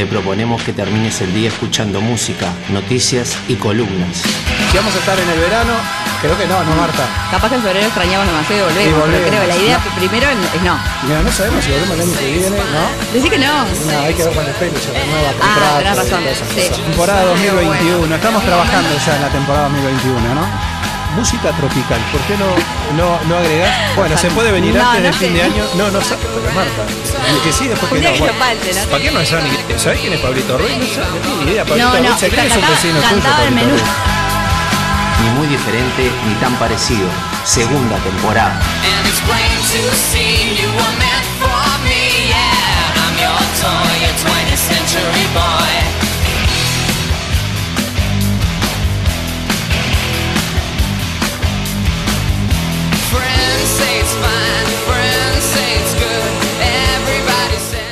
te proponemos que termines el día escuchando música, noticias y columnas. Si vamos a estar en el verano, creo que no, no Marta. Capaz que en febrero extrañamos demasiado y volvemos, Y volvemos. pero creo la idea primero es no. Mira, no sabemos si volvemos el año que viene, ¿no? Decí que no. No, hay que ver con el pelo, se renueva Ah, tenés razón, sí. Temporada 2021, estamos trabajando ya en la temporada 2021, ¿no? Música tropical, ¿por qué no, no, no agregás? Bueno, se puede venir No, antes no del fin de año. No, no sabe, pero Marta. que sí, después que no. bueno. ¿Para qué no ni ¿Sabés quién es Pablito Ruiz? No sabe, ni idea. Pablito No, no, Ruiz se cree que es un vecino tuyo. Pablito. Ruiz. Ni muy diferente ni tan parecido. Segunda temporada. And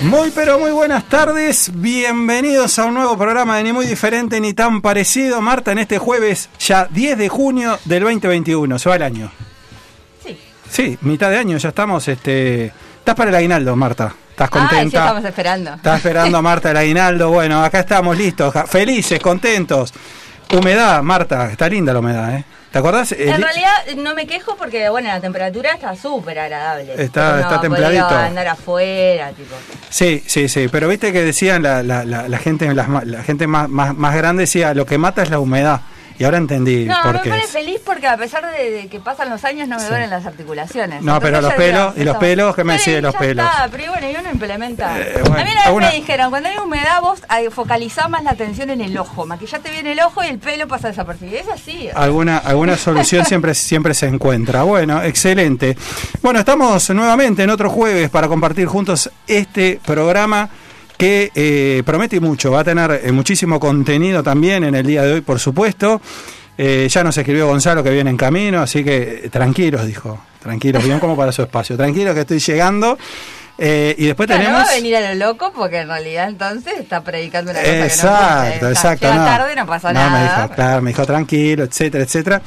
Muy pero muy buenas tardes, bienvenidos a un nuevo programa de Ni Muy Diferente ni tan parecido, Marta, en este jueves ya 10 de junio del 2021, se va el año. Sí. Sí, mitad de año, ya estamos, este... Estás para el aguinaldo, Marta, estás Ah, sí, contenta. estamos esperando. Estás esperando a Marta el aguinaldo, bueno, acá estamos listos, felices, contentos. Humedad, Marta, está linda la humedad, ¿eh? ¿Te acordás? El- En realidad no me quejo porque bueno la temperatura está súper agradable. Está- Uno está templadito. andar afuera, tipo. Sí, sí, sí, pero viste que decían la, la, la, la gente, la gente más, más, más grande decía, lo que mata es la humedad. Y ahora entendí No, por me pone feliz porque a pesar de, de que pasan los años no me duelen las articulaciones. No, pero los pelos, digo, ¿y los pelos? ¿Qué me decís de los pelos? Está, pero bueno, y uno implementa. Eh, bueno, a mí una vez me dijeron, cuando hay humedad vos focalizás más la atención en el ojo, maquillate bien el ojo y el pelo pasa desapercibido. Es así. Alguna, alguna solución siempre, siempre se encuentra. Bueno, excelente. Bueno, estamos nuevamente en otro jueves para compartir juntos este programa que eh, promete mucho. Va a tener eh, muchísimo contenido también en el día de hoy, por supuesto. Eh, ya nos escribió Gonzalo que viene en camino, así que eh, tranquilos, dijo. Tranquilos, bien como para su espacio. Tranquilos que estoy llegando. Eh, y después Claro, tenemos... no va a venir a lo loco porque en realidad entonces está predicando una cosa que no Exacto, exacto. Llega no. tarde no pasa No, nada. me dijo, claro, me dijo tranquilo, etcétera, etcétera.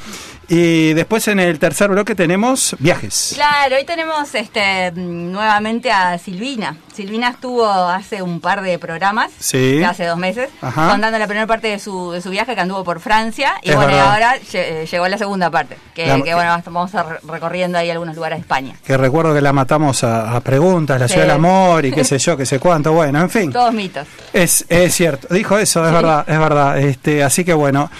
Y después en el tercer bloque tenemos viajes. Claro, hoy tenemos este nuevamente a Silvina. Silvina estuvo hace un par de programas, Sí. hace dos meses, Ajá. contando la primera parte de su, de su viaje que anduvo por Francia. Y Es bueno, verdad. ahora eh, llegó la segunda parte, que, La- que, bueno, vamos a re- recorriendo ahí algunos lugares de España. Que recuerdo que la matamos a, a preguntas, la Sí. ciudad del amor y qué sé yo, qué sé cuánto. Bueno, en fin. Todos mitos. Es, es cierto, dijo eso, es Sí. verdad, es verdad. Este, así que bueno,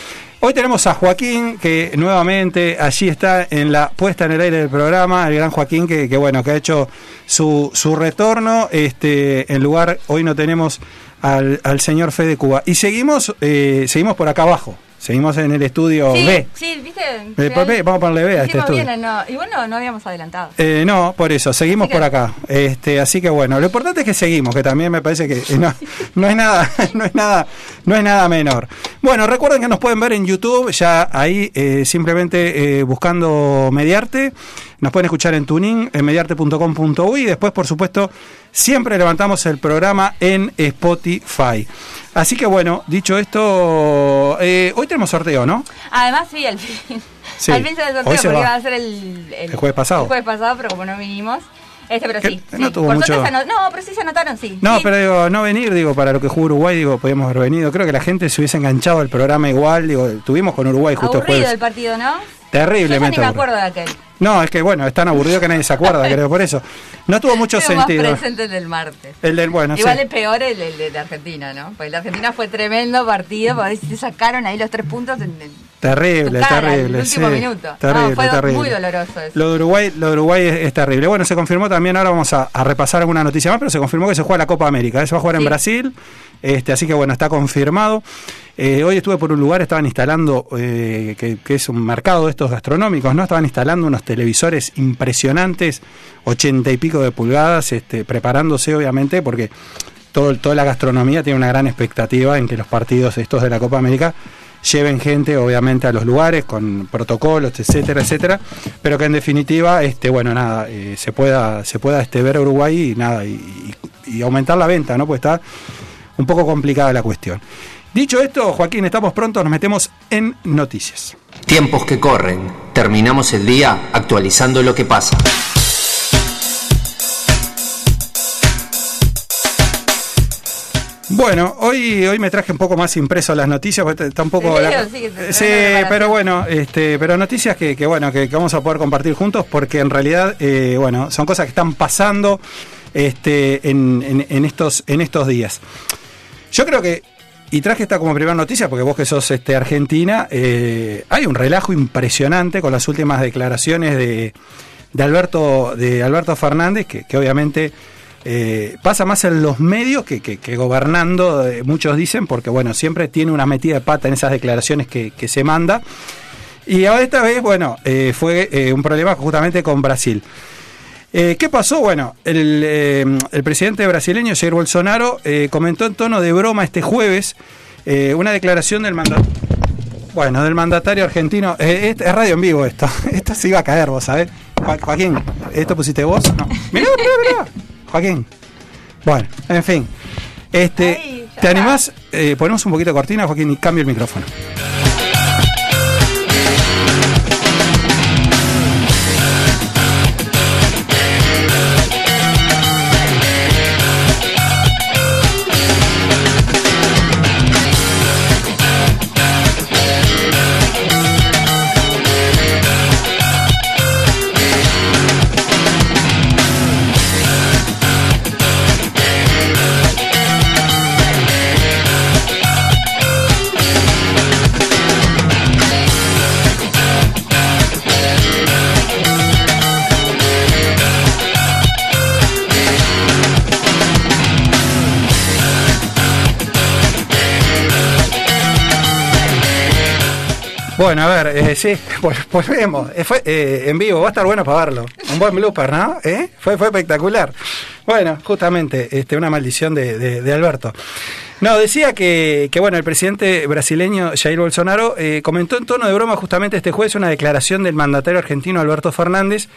hoy tenemos a Joaquín, que nuevamente allí está en la puesta en el aire del programa, el gran Joaquín, que, que bueno, que ha hecho su, su retorno. Este, en lugar, hoy no tenemos al, al señor Fede Cuba. Y seguimos, eh, seguimos por acá abajo, seguimos en el estudio Sí, B. sí, viste. Eh, B, vamos a ponerle B a este estudio. bien, no, y bueno, no habíamos adelantado. Eh, no, por eso, seguimos que- por acá. Este, así que bueno, lo importante es que seguimos, que también me parece que no, no es nada, no es nada, no es nada menor. Bueno, recuerden que nos pueden ver en YouTube, ya ahí eh, simplemente eh, buscando Mediarte. Nos pueden escuchar en Tuning, en mediarte.com.uy y después, por supuesto, siempre levantamos el programa en Spotify. Así que bueno, dicho esto, eh, hoy tenemos sorteo, ¿no? Además, sí, al fin. Sí, Al fin se sorteo porque va. iba a ser el, El jueves pasado. El jueves pasado, pero como no vinimos. Este, pero sí. no tuvo Por mucho- No, pero sí se anotaron, sí. No, Sí. pero digo, no venir, digo, para lo que jugó Uruguay, digo, podíamos haber venido. Creo que la gente se hubiese enganchado al programa igual, digo, tuvimos con Uruguay justo Aburrido jueves. el partido, ¿no? Terriblemente. Yo ya ni me acuerdo de aquel. No, es que bueno, es tan aburrido que nadie se acuerda, creo, por eso. No tuvo mucho más sentido. presente el del martes. El del, bueno, Igual sí. es peor el, el de, Argentina, ¿no? Porque el de Argentina fue tremendo partido, porque se sacaron ahí los tres puntos en, en Terrible, cara, terrible. en el último sí. minuto. Terrible, no, fue terrible. muy doloroso eso. Lo de Uruguay, lo de Uruguay es, es terrible. Bueno, se confirmó también, ahora vamos a, a repasar alguna noticia más, pero se confirmó que se juega la Copa América. ¿eh? Se va a jugar en Sí. Brasil, este, así que bueno, está confirmado. Eh, hoy estuve por un lugar, estaban instalando, eh, que, que es un mercado de estos gastronómicos, ¿no? Estaban instalando unos televisores impresionantes, ochenta y pico de pulgadas, este, preparándose obviamente, porque todo, toda la gastronomía tiene una gran expectativa en que los partidos estos de la Copa América lleven gente obviamente a los lugares con protocolos, etcétera, etcétera, pero que en definitiva, este, bueno, nada, eh, se pueda, se pueda este, ver Uruguay y nada, y aumentar la venta, ¿no? Pues está un poco complicada la cuestión. Dicho esto, Joaquín, estamos pronto, nos metemos en noticias. Tiempos que corren. Terminamos el día actualizando lo que pasa. Bueno, hoy, hoy me traje un poco más impreso las noticias, porque está un poco... Sí, la- pero bueno, este, pero noticias que, que bueno, que, que vamos a poder compartir juntos, porque en realidad, eh, bueno, son cosas que están pasando este, en, en- en estos, en estos días. Yo creo que, y traje esta como primera noticia, porque vos que sos este, argentina, eh, hay un relajo impresionante con las últimas declaraciones de, de Alberto, de Alberto Fernández, que, que obviamente eh, pasa más en los medios que, que- gobernando, eh, muchos dicen, porque bueno, siempre tiene una metida de pata en esas declaraciones que, que se manda. Y ahora esta vez, bueno, fue un problema justamente con Brasil. Eh, ¿Qué pasó? Bueno, el, eh, el presidente brasileño Jair Bolsonaro eh, comentó en tono de broma este jueves una declaración del mandato. Bueno, del mandatario argentino. Es, es radio en vivo esto. Esto se iba a caer, vos sabés. Jo- Joaquín, ¿esto pusiste vos? No. Mirá, mirá, mirá. Joaquín. Bueno, en fin. Este, ¿Te animás? Ponemos un poquito de cortina, Joaquín, y cambio el micrófono. Bueno, a ver, eh, sí, vol- volvemos. Eh, fue eh, en vivo, va a estar bueno para verlo. Un buen blooper, ¿no? ¿Eh? Fue, fue espectacular. Bueno, justamente, este, una maldición de, de- de Alberto. No, decía que, que, bueno, el presidente brasileño Jair Bolsonaro comentó en tono de broma justamente este jueves una declaración del mandatario argentino Alberto Fernández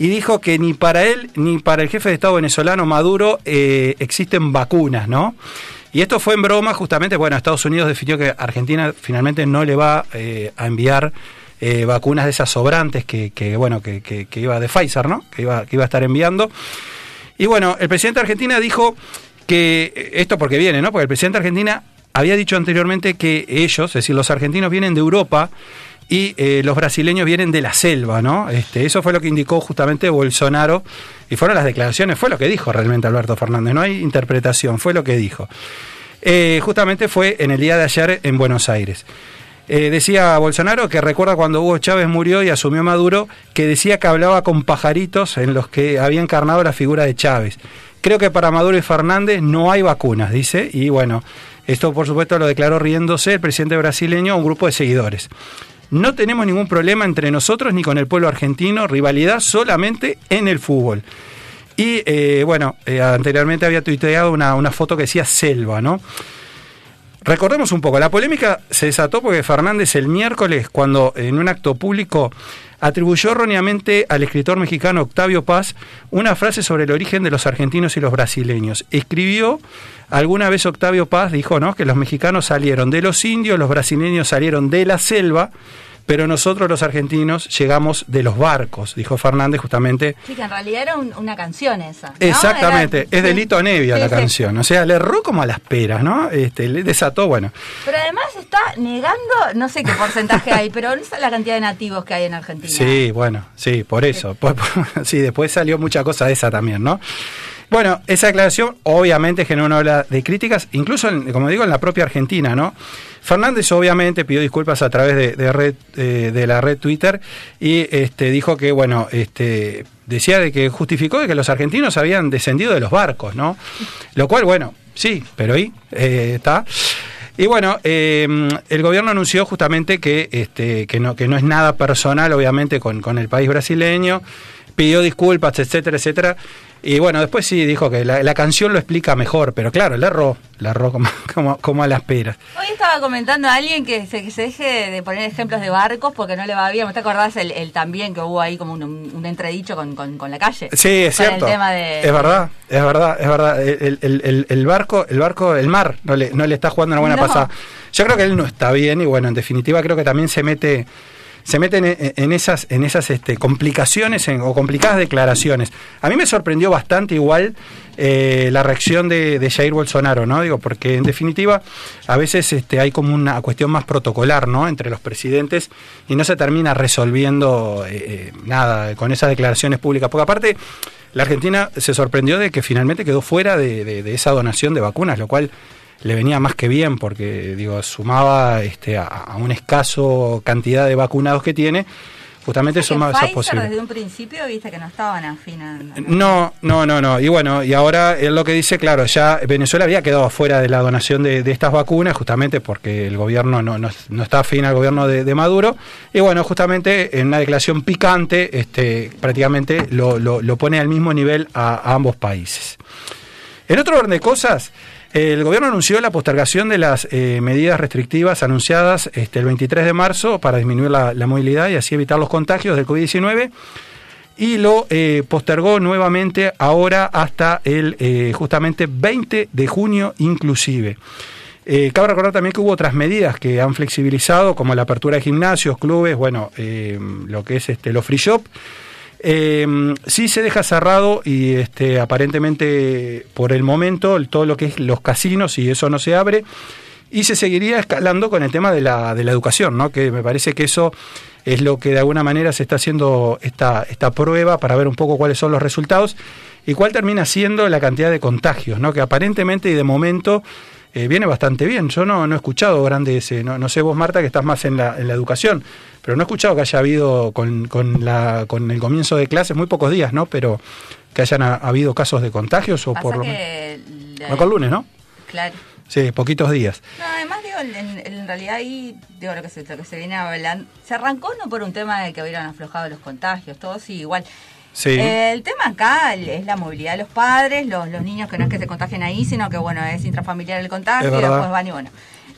y dijo que ni para él ni para el jefe de Estado venezolano Maduro existen vacunas, ¿no? Y esto fue en broma, justamente, bueno, Estados Unidos definió que Argentina finalmente no le va eh, a enviar eh, vacunas de esas sobrantes que, que, bueno, que, que- que iba de Pfizer, ¿no? Que iba, que iba a estar enviando. Y bueno, el presidente de Argentina dijo que, eh, esto porque viene, ¿no? Porque el presidente de Argentina había dicho anteriormente que ellos, es decir, los argentinos vienen de Europa y eh, los brasileños vienen de la selva, ¿no? Este, eso fue lo que indicó justamente Bolsonaro y fueron las declaraciones, fue lo que dijo realmente Alberto Fernández, no hay interpretación, fue lo que dijo. Eh, justamente fue en el día de ayer en Buenos Aires. Eh, decía Bolsonaro que recuerda cuando Hugo Chávez murió y asumió Maduro, que decía que hablaba con pajaritos en los que había encarnado la figura de Chávez. Creo que para Maduro y Fernández no hay vacunas, dice, y bueno, esto por supuesto lo declaró riéndose el presidente brasileño a un grupo de seguidores. No tenemos ningún problema entre nosotros ni con el pueblo argentino, rivalidad solamente en el fútbol. Y eh, bueno, eh, anteriormente había tuiteado una, una foto que decía selva, ¿no? Recordemos un poco, la polémica se desató porque Fernández el miércoles, cuando en un acto público atribuyó erróneamente al escritor mexicano Octavio Paz una frase sobre el origen de los argentinos y los brasileños. Escribió, alguna vez Octavio Paz dijo, ¿no? Que los mexicanos salieron de los indios, los brasileños salieron de la selva, pero nosotros los argentinos llegamos de los barcos, dijo Fernández justamente Sí, que en realidad era un- una canción esa. ¿no? Exactamente, Era- es delito Nevia Sí, la sí. canción, o sea, le erró como a las peras, ¿no? Este, le desató, bueno. Pero además está negando, no sé qué porcentaje hay, pero no la cantidad de nativos que hay en Argentina. Sí, bueno, sí, por eso. Por- por- sí, después salió mucha cosa de esa también, ¿no? Bueno, esa declaración obviamente generó una ola de críticas, incluso, en- como digo, en la propia Argentina, ¿no? Fernández obviamente pidió disculpas a través eh, de la red Twitter y este, dijo que, bueno, este, decía de que justificó de que los argentinos habían descendido de los barcos, ¿no? Lo cual, bueno, sí, pero ahí eh, está. Y bueno, eh, el gobierno anunció justamente que, este, que, no, que no es nada personal, obviamente, con, con el país brasileño, pidió disculpas, etcétera, etcétera. Y bueno, después sí dijo que la, la canción lo explica mejor, pero claro, le erró, le erró como, como, como a las peras. Hoy estaba comentando a alguien que se, que se deje de poner ejemplos de barcos porque no le va bien. ¿Me te acordás el, el también que hubo ahí como un, un entredicho con, con, con la calle? Sí, es cierto. El tema de, Es verdad, es verdad, es verdad. El, el- el- el barco, el barco, el mar, no le, no le está jugando una buena No. pasada. Yo creo que él no está bien y bueno, en definitiva creo que también se mete se meten en, en esas, en esas este, complicaciones en- o complicadas declaraciones. A mí me sorprendió bastante igual eh, la reacción de, de Jair Bolsonaro, ¿no? Digo, porque en definitiva a veces este, hay como una cuestión más protocolar, ¿no? Entre los presidentes y no se termina resolviendo eh, eh, nada con esas declaraciones públicas. Porque aparte, la Argentina se sorprendió de que finalmente quedó fuera de esa donación de vacunas, lo cual le venía más que bien porque digo sumaba este a, a un escaso cantidad de vacunados que tiene justamente Que sumaba eso Pfizer posible desde un principio viste que no estaban afinando. no, no, no, no. Y bueno, y ahora él lo que dice, claro, ya Venezuela había quedado afuera de la donación de, de estas vacunas, justamente porque el gobierno no, no, no está afín al gobierno de, de Maduro. Y bueno, justamente en una declaración picante, este, prácticamente lo, lo- lo pone al mismo nivel a, a ambos países. En otro orden de cosas, el gobierno anunció la postergación de las eh, medidas restrictivas anunciadas este, el 23 de marzo para disminuir la, movilidad y así evitar los contagios del COVID-19 y lo eh, postergó nuevamente ahora hasta el eh, justamente 20 de junio inclusive. Eh, cabe recordar también que hubo otras medidas que han flexibilizado, como la apertura de gimnasios, clubes, bueno, lo que es este, los free shop. Eh, sí se deja cerrado y este, aparentemente por el momento todo lo que es los casinos y eso no se abre y se seguiría escalando con el tema de la, de la educación, ¿no? que me parece que eso es lo que de alguna manera se está haciendo esta, esta prueba para ver un poco cuáles son los resultados y cuál termina siendo la cantidad de contagios, ¿no? que aparentemente y de momento eh, viene bastante bien. Yo no, no he escuchado grandes, eh, no, no sé vos Marta que estás más en la, en la educación, pero no he escuchado que haya habido con, con, la, con el comienzo de clases, muy pocos días, ¿no? Pero que hayan ha- habido casos de contagios o Pasa por lo menos... la- No, con lunes, ¿no? Claro. Sí, poquitos días. No, además digo, en, en realidad ahí, digo, lo que, se, lo que se viene hablando, se arrancó no por un tema de que hubieran aflojado los contagios, todo sí, igual. Sí. Eh, el tema acá es la movilidad de los padres, los, los niños que no es que se contagien ahí, sino que bueno, es intrafamiliar el contagio y después van y bueno.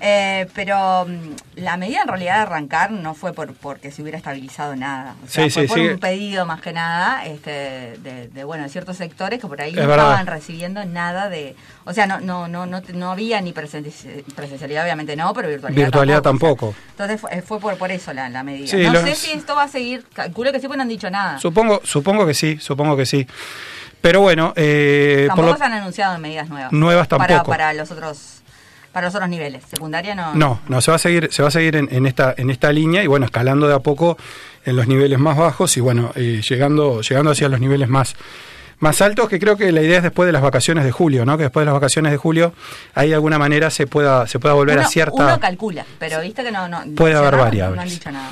Eh, pero mm, la medida en realidad de arrancar no fue por porque se hubiera estabilizado nada. O sea, Sí, fue sí, por sí. un pedido más que nada este, de, de, bueno, de ciertos sectores que por ahí Es no verdad. estaban recibiendo nada de... O sea, no no no no, no había ni presenci- presencialidad, obviamente no, pero virtualidad, Virtualidad tampoco. o sea, tampoco. entonces fue, fue por, por eso la, la medida. No los- sé si esto va a seguir, calculo que sí, porque no han dicho nada. Supongo, supongo que sí, supongo que sí. Pero bueno, eh, por Tampoco lo- se han anunciado medidas nuevas. Nuevas Para, tampoco. para los otros para los otros niveles. Secundaria no. No, no, se va a seguir, se va a seguir en, en esta, en esta línea y bueno, escalando de a poco en los niveles más bajos y bueno, eh, llegando, llegando hacia los niveles más, más altos, que creo que la idea es después de las vacaciones de julio, ¿no? Que después de las vacaciones de julio, ahí de alguna manera se pueda, se pueda volver uno, a cierta. uno calcula, pero viste que no. no Puede haber variables. No han dicho nada.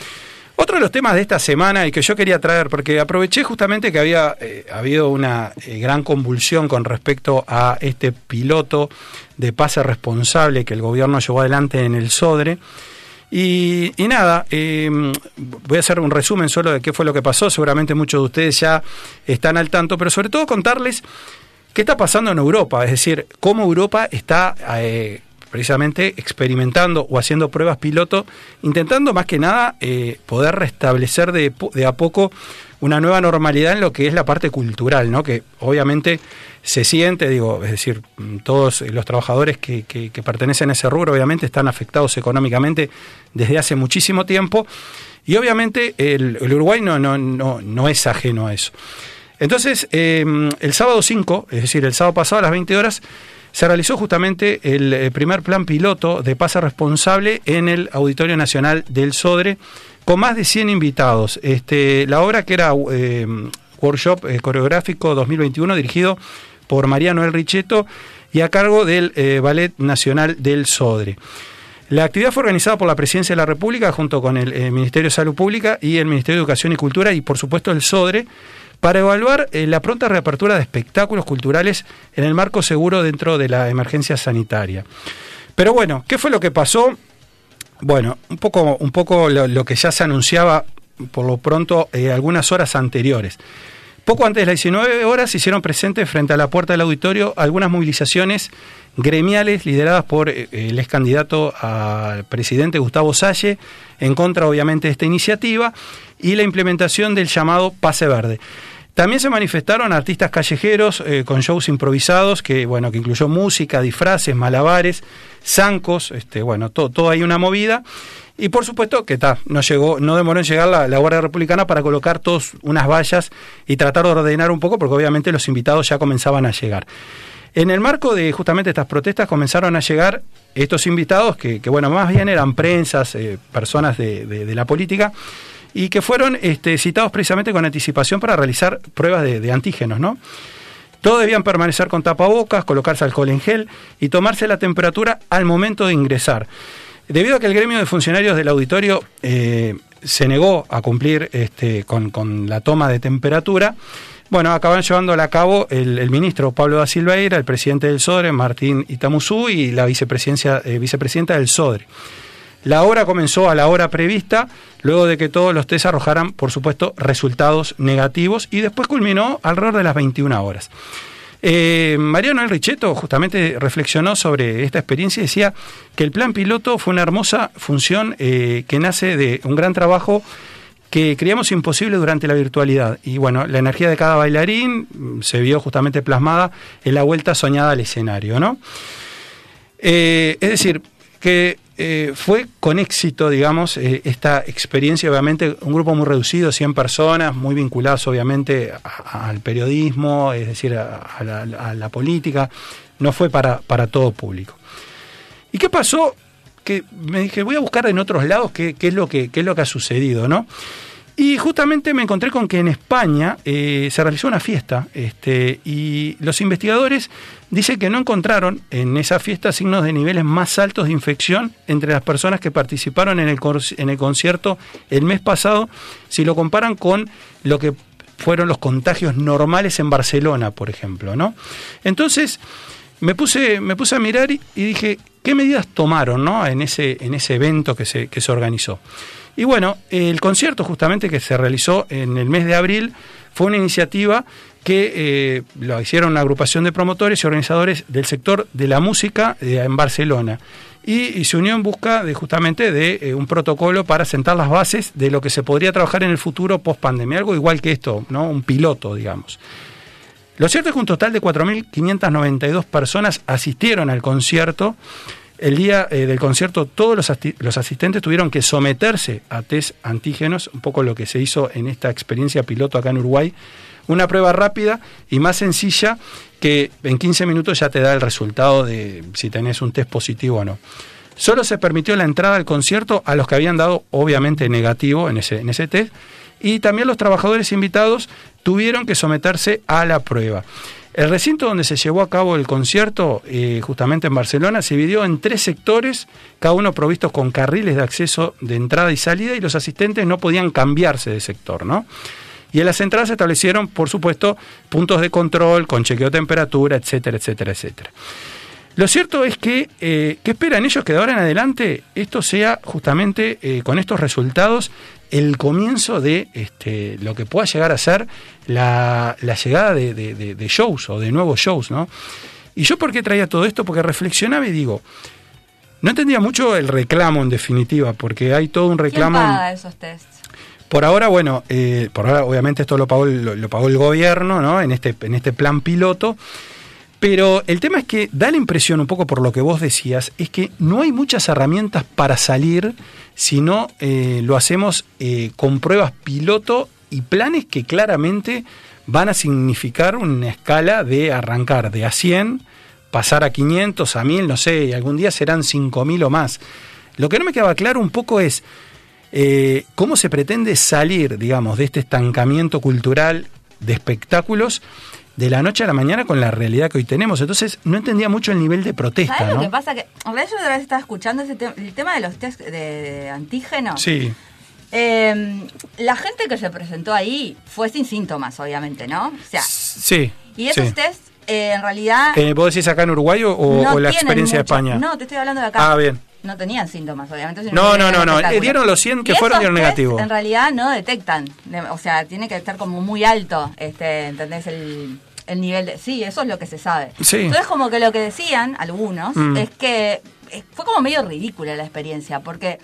Otro de los temas de esta semana y que yo quería traer, porque aproveché justamente que había eh, habido una eh, gran convulsión con respecto a este piloto de pase responsable que el gobierno llevó adelante en el Sodre. Y, nada, eh, voy a hacer un resumen solo de qué fue lo que pasó. Seguramente muchos de ustedes ya están al tanto, pero sobre todo contarles qué está pasando en Europa, es decir, cómo Europa está eh, precisamente experimentando o haciendo pruebas piloto, intentando más que nada eh, poder restablecer de, a poco una nueva normalidad en lo que es la parte cultural, ¿no? que obviamente se siente, digo, es decir, todos los trabajadores que, que- pertenecen a ese rubro obviamente están afectados económicamente desde hace muchísimo tiempo y obviamente el, Uruguay no, no, no, no es ajeno a eso. Entonces, eh, el sábado 5, es decir, el sábado pasado a las 20 horas, se realizó justamente el, eh, primer plan piloto de pase responsable en el Auditorio Nacional del Sodre, con más de 100 invitados. Este, la obra que era eh, Workshop eh, Coreográfico 2021, dirigido por María Noel Richetto y a cargo del Ballet Nacional del Sodre. La actividad fue organizada por la Presidencia de la República junto con el Ministerio de Salud Pública y el Ministerio de Educación y Cultura y por supuesto el SODRE para evaluar eh, la pronta reapertura de espectáculos culturales en el marco seguro dentro de la emergencia sanitaria. Pero bueno, ¿qué fue lo que pasó? Bueno, un poco, un poco lo, que ya se anunciaba por lo pronto eh, algunas horas anteriores. Poco antes de las 19 horas se hicieron presentes frente a la puerta del auditorio algunas movilizaciones gremiales lideradas por eh, el ex candidato al presidente Gustavo Salle, en contra obviamente de esta iniciativa, y la implementación del llamado pase verde. También se manifestaron artistas callejeros eh, con shows improvisados, que bueno, que incluyó música, disfraces, malabares, zancos, este, bueno, todo, todo ahí una movida. Y por supuesto que ta, no llegó, no demoró en llegar la, Guardia Republicana para colocar todas unas vallas y tratar de ordenar un poco, porque obviamente los invitados ya comenzaban a llegar. En el marco de justamente estas protestas comenzaron a llegar estos invitados, que, que, bueno, más bien eran prensas, eh, personas de- de la política, y que fueron este, citados precisamente con anticipación para realizar pruebas de, antígenos, ¿no? Todos debían permanecer con tapabocas, colocarse alcohol en gel y tomarse la temperatura al momento de ingresar. Debido a que el gremio de funcionarios del auditorio eh, se negó a cumplir este, con, la toma de temperatura, bueno, acaban llevando a cabo el, el ministro Pablo da Silveira, el presidente del SODRE, Martín Itamuzú, y la vicepresidencia, eh, vicepresidenta del SODRE. La obra comenzó a la hora prevista, luego de que todos los test arrojaran, por supuesto, resultados negativos, y después culminó alrededor de las 21 horas. Eh, Mariano El Richetto justamente reflexionó sobre esta experiencia y decía que el plan piloto fue una hermosa función eh, que nace de un gran trabajo que creíamos imposible durante la virtualidad. Y bueno, la energía de cada bailarín mm, se vio justamente plasmada en la vuelta soñada al escenario, ¿no? Eh, es decir, que eh, fue con éxito, digamos, eh, esta experiencia, obviamente, un grupo muy reducido, 100 personas, muy vinculadas, obviamente, a- al periodismo, es decir, a, la, a la política, no fue para, para todo público. ¿Y qué pasó? Que me dije, voy a buscar en otros lados qué, qué es, lo que, qué es lo que ha sucedido, ¿no? Y justamente me encontré con que en España eh, se realizó una fiesta este, y los investigadores dicen que no encontraron en esa fiesta signos de niveles más altos de infección entre las personas que participaron en el, en el concierto el mes pasado si lo comparan con lo que fueron los contagios normales en Barcelona, por ejemplo, ¿no? Entonces, me puse, me puse a mirar y, y dije, ¿qué medidas tomaron ¿no? en, ese, en ese evento que se, que se organizó? Y bueno, el concierto justamente que se realizó en el mes de abril fue una iniciativa que eh, lo hicieron una agrupación de promotores y organizadores del sector de la música eh, en Barcelona. Y, se unió en busca de justamente de eh, un protocolo para sentar las bases de lo que se podría trabajar en el futuro post pandemia, algo igual que esto, ¿no? Un piloto, digamos. Lo cierto es que un total de 4.592 personas asistieron al concierto. El día eh, del concierto todos los, los asistentes tuvieron que someterse a test antígenos, un poco lo que se hizo en esta experiencia piloto acá en Uruguay. Una prueba rápida y más sencilla que en 15 minutos ya te da el resultado de si tenés un test positivo o no. Solo se permitió la entrada al concierto a los que habían dado obviamente negativo en ese, en ese test y también los trabajadores invitados tuvieron que someterse a la prueba. El recinto donde se llevó a cabo el concierto, eh, justamente en Barcelona, se dividió en tres sectores, cada uno provistos con carriles de acceso de entrada y salida, y los asistentes no podían cambiarse de sector, ¿no? Y en las entradas se establecieron, por supuesto, puntos de control, con chequeo de temperatura, etcétera, etcétera, etcétera. Lo cierto es que, eh, ¿qué esperan ellos que de ahora en adelante esto sea justamente eh, con estos resultados el comienzo de este, lo que pueda llegar a ser la, la llegada de, de- de- de shows o de nuevos shows, ¿no? Y yo por qué traía todo esto, porque reflexionaba y digo, no entendía mucho el reclamo en definitiva, porque hay todo un ¿Quién reclamo... en- paga esos tests? por ahora, bueno, eh, por ahora obviamente esto lo pagó, lo pagó el gobierno, ¿no? En este, en este plan piloto. Pero el tema es que da la impresión, un poco por lo que vos decías, es que no hay muchas herramientas para salir si no eh, lo hacemos eh, con pruebas piloto y planes que claramente van a significar una escala de arrancar de a 100, pasar a 500, a 1000, no sé, y algún día serán 5000 o más. Lo que no me quedaba claro un poco es eh, cómo se pretende salir, digamos, de este estancamiento cultural de espectáculos de la noche a la mañana con la realidad que hoy tenemos. Entonces no entendía mucho el nivel de protesta, ¿Sabes lo que pasa? Que en realidad yo otra vez estaba escuchando ese te- el tema de los test de, de antígenos. Sí, Eh, la gente que se presentó ahí fue sin síntomas, obviamente, ¿no? O sea, sí. y esos sí. test eh, en realidad Eh, ¿Vos decís acá en Uruguay o, no o la experiencia mucho- de España? No, te estoy hablando de acá. Ah, bien. No tenían síntomas, obviamente. No, no, no, no. dieron los 100 que Y fueron, dieron test, negativo. En realidad no detectan. De- O sea, tiene que estar como muy alto, este, ¿entendés? El, el nivel de... Sí, eso es lo que se sabe. Sí. Entonces como que lo que decían algunos Mm. es que eh, fue como medio ridícula la experiencia, porque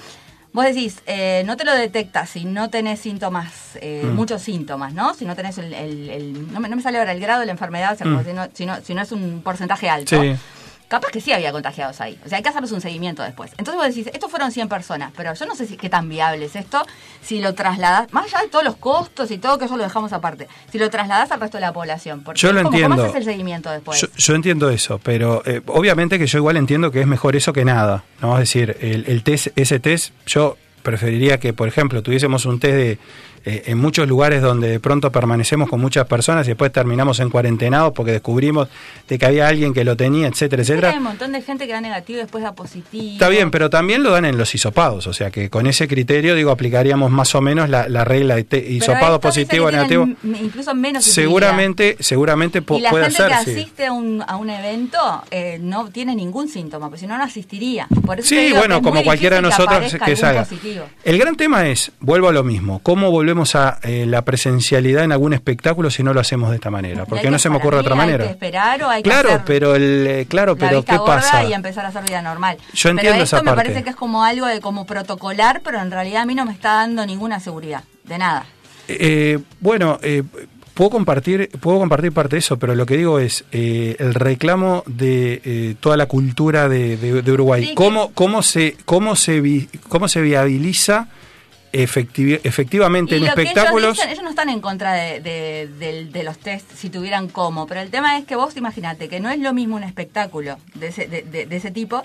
Vos decís, eh, no te lo detectas si no tenés síntomas, eh, Mm. muchos síntomas, ¿no? Si no tenés el, el- el- no, me, no me sale ahora el grado de la enfermedad, o sea, como Mm. si, no, si, no, si no es un porcentaje alto. Sí. Capaz que sí había contagiados ahí. O sea, hay que hacerles un seguimiento después. Entonces vos decís, estos fueron 100 personas, pero yo no sé si, qué tan viable es esto si lo trasladas, más allá de todos los costos y todo, que eso lo dejamos aparte, si lo trasladas al resto de la población. Porque Yo lo como, entiendo. ¿Cómo haces el seguimiento después? Yo, yo entiendo eso, pero eh, obviamente que yo igual entiendo que es mejor eso que nada. ¿no? Es decir, el, el test, ese test, yo preferiría que, por ejemplo, tuviésemos un test de, eh, en muchos lugares donde de pronto permanecemos con muchas personas y después terminamos en cuarentenados porque descubrimos de que había alguien que lo tenía, etcétera, Hay etcétera. un montón de gente que da negativo y después da positivo. Está bien, pero también lo dan en los hisopados, o sea que con ese criterio, digo, aplicaríamos más o menos la, la regla de te- hisopado positivo, negativo. Incluso menos Seguramente, seguramente Y la puede gente ser, que sí. asiste a un, a un evento eh, no tiene ningún síntoma, porque si no, no asistiría. Por eso te Sí, digo bueno, como cualquiera de nosotros que, que, salga. positivo. El gran tema es, vuelvo a lo mismo, ¿cómo volvemos a eh, la presencialidad en algún espectáculo si no lo hacemos de esta manera? Hay Porque que- no se me ocurre mí otra Hay manera. que esperar o hay que Claro, hacer pero el eh, claro, la pero vista ¿qué gorda pasa? y empezar a hacer vida normal. Yo entiendo pero esa esto me parte. parece que es como algo de como protocolar, pero en realidad a mí no me está dando ninguna seguridad, de nada. Eh, bueno, eh, puedo compartir, puedo compartir parte de eso, pero lo que digo es eh, el reclamo de eh, toda la cultura de, de- de Uruguay. Sí, ¿Cómo, cómo se, cómo se vi- cómo se viabiliza efecti- efectivamente Y en lo que espectáculos? ellos, dicen, ellos no están en contra de, de- de los test si tuvieran cómo, pero el tema es que vos imagínate que no es lo mismo un espectáculo de ese, de ese tipo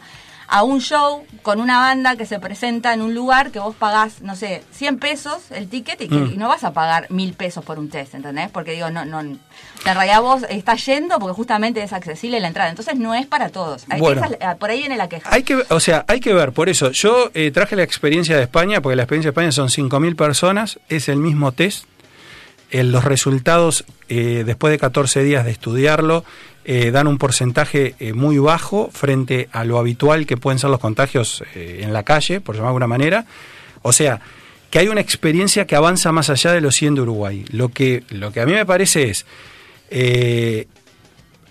a un show con una banda que se presenta en un lugar que vos pagás, no sé, 100 pesos el ticket y, que, Mm. y no vas a pagar mil pesos por un test, ¿entendés? Porque digo, no, no, en realidad vos estás yendo porque justamente es accesible la entrada, entonces no es para todos. Hay- Bueno. esa es la- por ahí viene la queja. Hay que, o sea, hay que ver, por eso, yo eh, traje la experiencia de España, porque la experiencia de España son 5.000 personas, es el mismo test, eh, los resultados, eh, después de 14 días de estudiarlo, eh, dan un porcentaje eh, muy bajo frente a lo habitual que pueden ser los contagios eh, en la calle, por llamar de alguna manera. O sea, que hay una experiencia que avanza más allá de los 100 de Uruguay. Lo que, lo que a mí me parece es,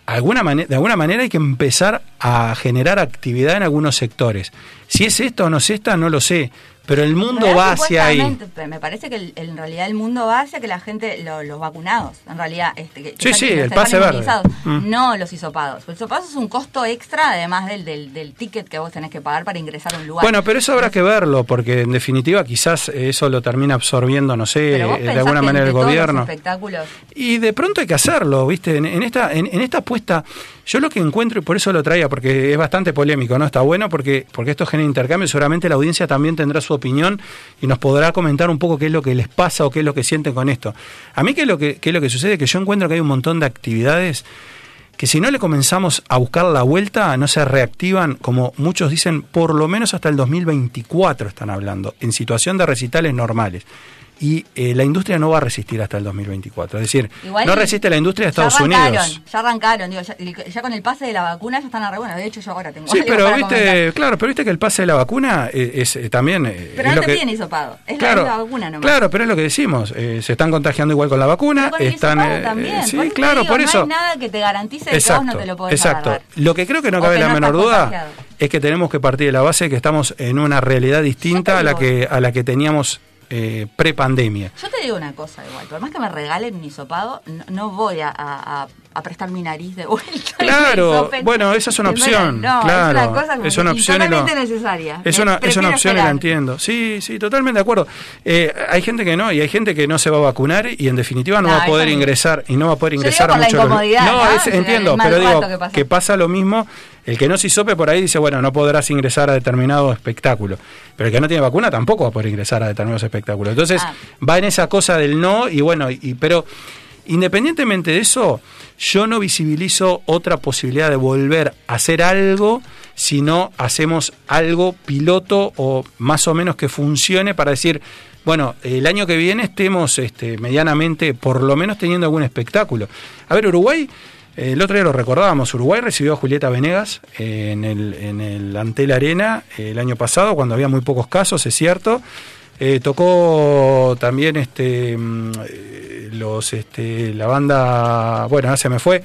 alguna de alguna manera hay que empezar a generar actividad en algunos sectores. Si es esta o no es esta, no lo sé, pero el mundo va hacia ahí. Me parece que el- en realidad el mundo va hacia que la gente, lo- los vacunados, en realidad, este, que, Sí, sí, que el están pase verde. inmunizados, Mm. no los hisopados. El hisopado es un costo extra, además del, del, del ticket que vos tenés que pagar para ingresar a un lugar. Bueno, pero eso habrá que verlo, porque en definitiva quizás eso lo termina absorbiendo, no sé, eh, de alguna manera el gobierno. espectáculos Y de pronto hay que hacerlo, ¿viste? En, en esta, en, en esta apuesta, yo lo que encuentro, y por eso lo traía, porque es bastante polémico, ¿no? Está bueno porque, porque esto genera intercambio, seguramente la audiencia también tendrá su opinión y nos podrá comentar un poco qué es lo que les pasa o qué es lo que sienten con esto. A mí, ¿qué es lo que, es lo que sucede? Que yo encuentro que hay un montón de actividades que si no le comenzamos a buscar la vuelta, no se reactivan, como muchos dicen, por lo menos hasta el 2024 están hablando, en situación de recitales normales. Y eh, la industria no va a resistir hasta el 2024. Es decir, Igual no resiste la industria de ya Estados arrancaron, Unidos. Ya arrancaron, digo, ya, ya con el pase de la vacuna ya están a re bueno. De hecho, yo ahora tengo Sí, algo pero para viste, comentar. claro, pero viste que el pase de la vacuna eh, es, eh, también. eh, Pero es no te piden hisopado, es, la- Claro, es la vacuna nomás. claro, pero es lo que decimos. eh, se están contagiando igual con la vacuna. Con el están, eh, también. sí, por claro, digo, por eso. No hay nada que te garantice de que vos no te lo podés exacto. agarrar. Lo que creo que no cabe que la no menor duda contagiado. es que tenemos que partir de la base de que estamos en una realidad distinta a la que a la que teníamos eh, pre-pandemia. Yo te digo una cosa igual, por más que me regalen un hisopado, no, voy a- a- prestar mi nariz de vuelta. Claro, bueno, esa es una opción, No, claro, es una cosa es una opción lo- totalmente necesaria. Es una, es una opción y la esperar. entiendo. Sí, sí, totalmente de acuerdo. Eh, hay gente que no, y hay gente que no se va a vacunar y en definitiva no, No, va a poder ingresar y no va a poder ingresar digo a muchos No, ¿no? es- entiendo, pero digo que pasa. que pasa lo mismo. El que no se hisope por ahí dice, bueno, no podrás ingresar a determinado espectáculo. Pero el que no tiene vacuna tampoco va a poder ingresar a determinados espectáculos. Entonces, Ah. va en esa cosa del no y bueno, y, pero independientemente de eso, yo no visibilizo otra posibilidad de volver a hacer algo si no hacemos algo piloto o más o menos que funcione para decir, bueno, el año que viene estemos este, medianamente, por lo menos teniendo algún espectáculo. A ver, Uruguay, eh, el otro día lo recordábamos, Uruguay recibió a Julieta Venegas eh, en el, en el Antel Arena eh, el año pasado, cuando había muy pocos casos, es cierto. Eh, tocó también este mm, eh, los este, la banda, bueno, ahora se me fue,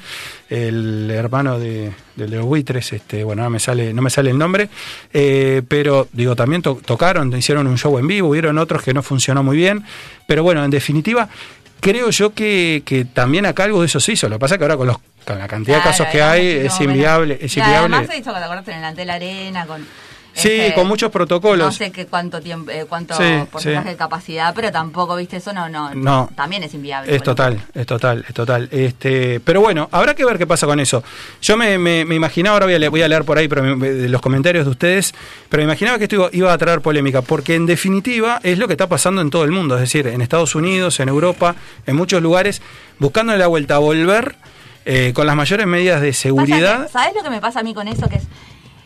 el hermano de, de los buitres, este, bueno, no me sale, no me sale el nombre, eh, pero digo, también to- tocaron, hicieron un show en vivo, hubieron otros que no funcionó muy bien, pero bueno, en definitiva, creo yo que, que también acá algo de eso se hizo. Lo que pasa es que ahora con, los, con la cantidad de casos que hay es inviable. Es inviable. Además se hizo, ¿te acordás? En la arena, con... Sí, este, con muchos protocolos. No sé qué cuánto tiempo, eh, cuánto Sí, porcentaje sí. de capacidad, pero tampoco, viste, eso no, no, No. también es inviable. Es total, es total, es total. Este, pero bueno, habrá que ver qué pasa con eso. Yo me, me- me imaginaba, ahora voy a, le- voy a leer por ahí pero me- los comentarios de ustedes, pero me imaginaba que esto iba, iba a traer polémica, porque en definitiva es lo que está pasando en todo el mundo, es decir, en Estados Unidos, en Europa, en muchos lugares, buscándole la vuelta a volver eh, con las mayores medidas de seguridad. ¿Sabes lo que me pasa a mí con eso? Que es,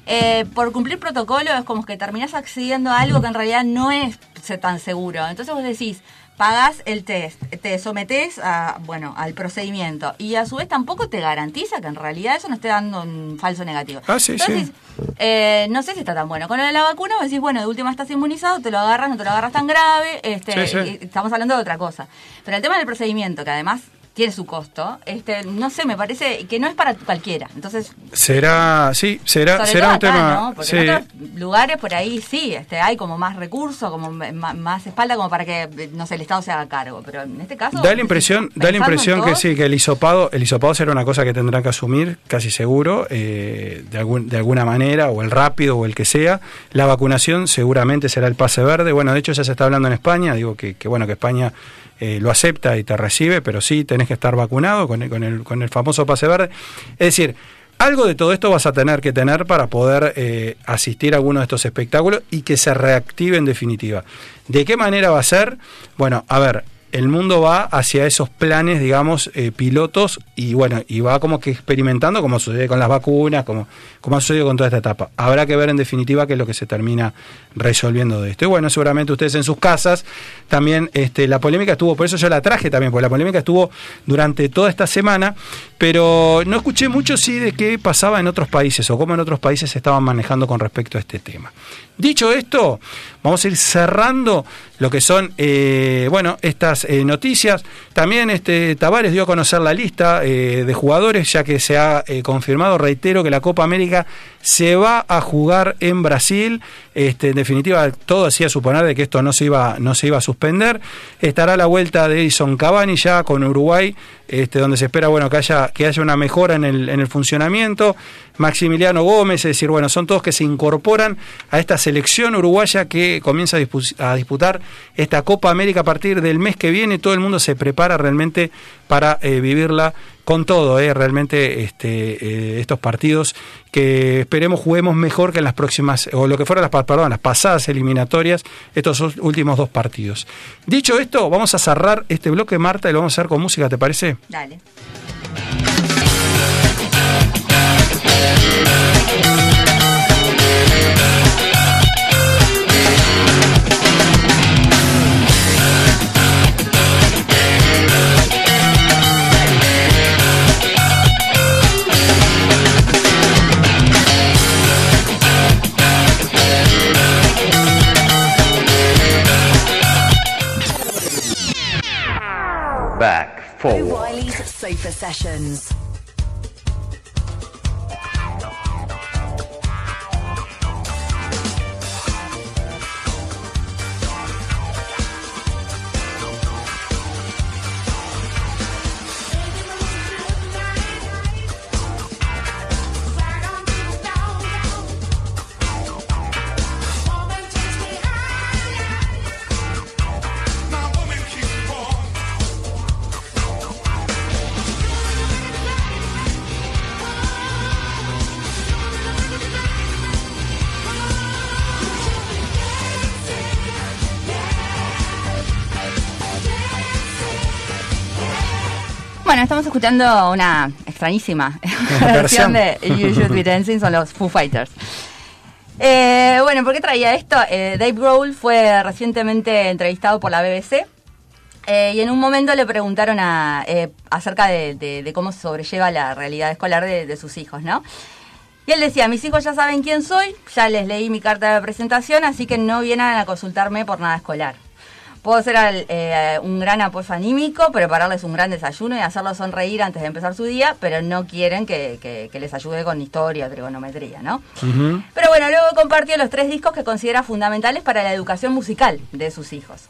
eh, por cumplir protocolo es como que terminás accediendo a algo que en realidad no es tan seguro. Entonces vos decís, pagás el test, te sometés a, bueno, al procedimiento y a su vez tampoco te garantiza que en realidad eso no esté dando un falso negativo. Ah, sí, Entonces, sí. eh, no sé si está tan bueno. Con lo de la vacuna vos decís, bueno, de última estás inmunizado, te lo agarras, no te lo agarras tan grave, este, Sí, sí. estamos hablando de otra cosa. Pero el tema del procedimiento, que además tiene su costo, este, no sé, me parece que no es para cualquiera. Entonces, Será, sí, será, sobre será todo un acá, tema. ¿no? Porque sí. en otros lugares por ahí sí, este, hay como más recursos, como más espalda como para que, no sé, el Estado se haga cargo. Pero en este caso... Da la impresión, da la impresión que sí, que el hisopado, el hisopado será una cosa que tendrán que asumir, casi seguro, eh, de, algún, de alguna manera, o el rápido, o el que sea. La vacunación seguramente será el pase verde. Bueno, de hecho ya se está hablando en España, digo que, que bueno, que España eh, lo acepta y te recibe, pero sí tenés que estar vacunado con el, con el, famoso pase verde. Es decir, algo de todo esto vas a tener que tener para poder eh, asistir a alguno de estos espectáculos y que se reactive en definitiva. ¿De qué manera va a ser? Bueno, a ver, el mundo va hacia esos planes, digamos, eh, pilotos y bueno, y va como que experimentando como sucede con las vacunas, como, como ha sucedido con toda esta etapa. Habrá que ver en definitiva qué es lo que se termina resolviendo de esto. Y bueno, seguramente ustedes en sus casas también este, la polémica estuvo, por eso yo la traje también, porque la polémica estuvo durante toda esta semana, pero no escuché mucho sí de qué pasaba en otros países o cómo en otros países se estaban manejando con respecto a este tema. Dicho esto, vamos a ir cerrando lo que son, eh, bueno, estas eh, noticias. También este Tavares dio a conocer la lista eh, de jugadores, ya que se ha eh, confirmado, reitero, que la Copa América se va a jugar en Brasil. Este, en definitiva, todo hacía suponer de que esto no se iba, no se iba a suspender. Estará la vuelta de Edison Cavani ya con Uruguay, este, donde se espera bueno que haya, que haya una mejora en el, en el funcionamiento. Maximiliano Gómez, es decir, bueno, son todos que se incorporan a esta selección uruguaya que comienza a, dispu- a disputar esta Copa América a partir del mes que viene. Todo el mundo se prepara realmente para eh, vivirla con todo, eh, realmente este, eh, estos partidos que esperemos juguemos mejor que en las próximas, o lo que fueron las, perdón, las pasadas eliminatorias, estos últimos dos partidos. Dicho esto, vamos a cerrar este bloque, Marta, y lo vamos a hacer con música, ¿te parece? Dale. Back, forward. O'Reilly's Sofa Sessions. Bueno, estamos escuchando una extrañísima versión de You Should Be Dancing, son los Foo Fighters. Eh, bueno, ¿por qué traía esto? Eh, Dave Grohl fue recientemente entrevistado por la BBC eh, y en un momento le preguntaron a, eh, acerca de, de- de cómo se sobrelleva la realidad escolar de, de sus hijos, ¿no? Y él decía, mis hijos ya saben quién soy, ya les leí mi carta de presentación, así que no vienen a consultarme por nada escolar. Puedo ser al- eh, un gran apoyo anímico, prepararles un gran desayuno y hacerlos sonreír antes de empezar su día, pero no quieren que, que- que les ayude con historia o trigonometría, ¿no? Pero bueno, luego compartió los tres discos que considera fundamentales para la educación musical de sus hijos.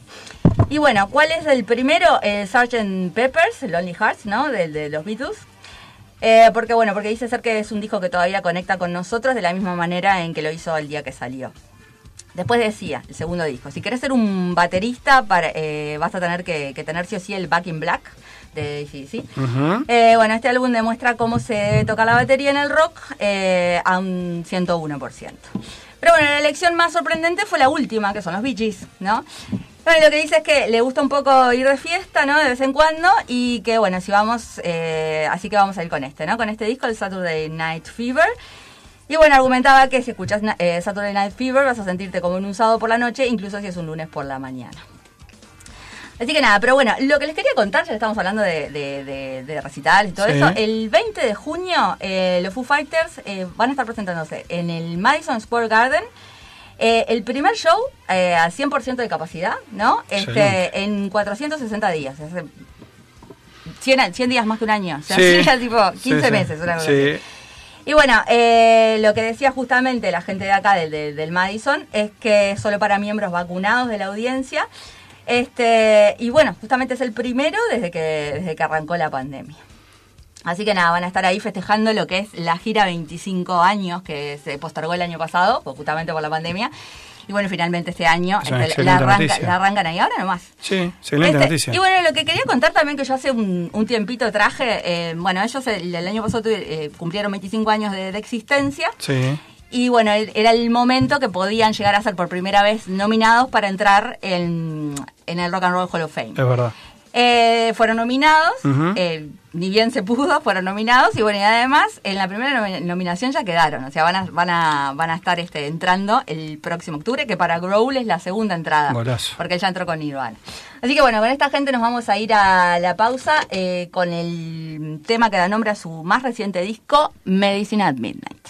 Y bueno, ¿cuál es el primero? El Sgt. Peppers, Lonely Hearts, ¿no? De, de los Beatles. Eh, porque bueno, porque dice ser que es un disco que todavía conecta con nosotros de la misma manera en que lo hizo el día que salió. Después decía, el segundo disco, si querés ser un baterista, para, eh, vas a tener que, que tener sí o sí el Back in Black de AC/DC. Ujú. Eh, bueno, este álbum demuestra cómo se tocar la batería en el rock eh, a un 101%. Pero bueno, la elección más sorprendente fue la última, que son los Bee Gees, ¿no? Bueno, lo que dice es que le gusta un poco ir de fiesta, ¿no? De vez en cuando, y que bueno, si vamos, eh, así que vamos a ir con este, ¿no? Con este disco, el Saturday Night Fever. Y bueno, argumentaba que si escuchas eh, Saturday Night Fever vas a sentirte como en un sábado por la noche, incluso si es un lunes por la mañana. Así que nada, pero bueno, lo que les quería contar, ya estamos hablando de, de, de- de recitales y todo Sí. eso, el 20 de junio eh, los Foo Fighters eh, van a estar presentándose en el Madison Square Garden. eh, el primer show eh, al 100% de capacidad, ¿no? Este, en 460 días. hace 100, a- 100 días más que un año. O sea, Sí. tipo 15 Sí, sí. meses. Una cosa Sí. así. Y bueno, eh, lo que decía justamente la gente de acá del, del- del Madison es que solo para miembros vacunados de la audiencia. Este, y bueno, justamente es el primero desde que, desde que arrancó la pandemia. Así que nada, van a estar ahí festejando lo que es la gira 25 años que se postergó el año pasado, justamente por la pandemia. Y bueno, finalmente este año Es la, arranca- arrancan ahí ahora nomás. Sí, excelente Este, noticia. Y bueno, lo que quería contar también que yo hace un, un tiempito traje, eh, bueno, ellos el, el año pasado eh, cumplieron 25 años de, de existencia Sí. y bueno, era el momento que podían llegar a ser por primera vez nominados para entrar en, en el Rock and Roll Hall of Fame. Es verdad. Eh, fueron nominados, eh, ni bien se pudo, fueron nominados y bueno, y además en la primera nomi- nominación ya quedaron, o sea, van a, van a, van a estar este, entrando el próximo octubre, que para Growl es la segunda entrada, Golazo. porque él ya entró con Nirvana. Así que bueno, con esta gente nos vamos a ir a la pausa eh, con el tema que da nombre a su más reciente disco, Medicine at Midnight.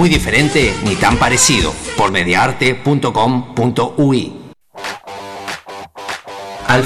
Muy diferente ni tan parecido por mediarte.com.ui.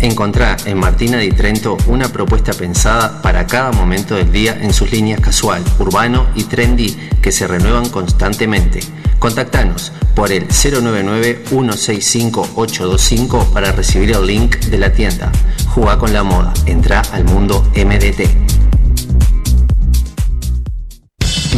Encontrá en Martina di Trento una propuesta pensada para cada momento del día en sus líneas casual, urbano y trendy que se renuevan constantemente. Contactanos por el 099-165-825 para recibir el link de la tienda. Jugá con la moda, entra al mundo MDT.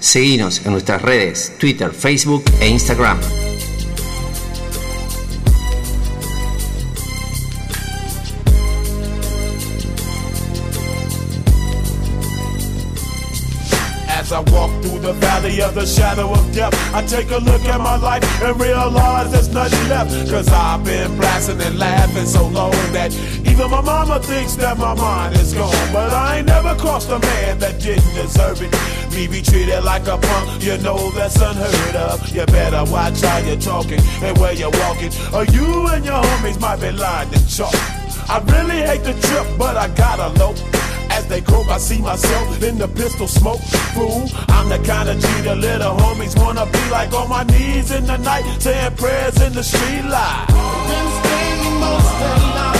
Seguinos en nuestras redes Twitter, Facebook e Instagram. I walk through the valley of the shadow of death, I take a look at my life and realize there's nothing left. Cause I've been blasting and laughing so long that even my mama thinks that my mind is gone. But I ain't never crossed a man that didn't deserve it. Me be treated like a punk, you know that's unheard of. You better watch how you're talking and where you're walking, or you and your homies might be lying in chalk. I really hate the trip, but I gotta low. As they croak, I see myself in the pistol smoke. Fool, I'm the kind of G the little homies wanna be like on my knees in the night, saying prayers in the street light. Been spending most their lives living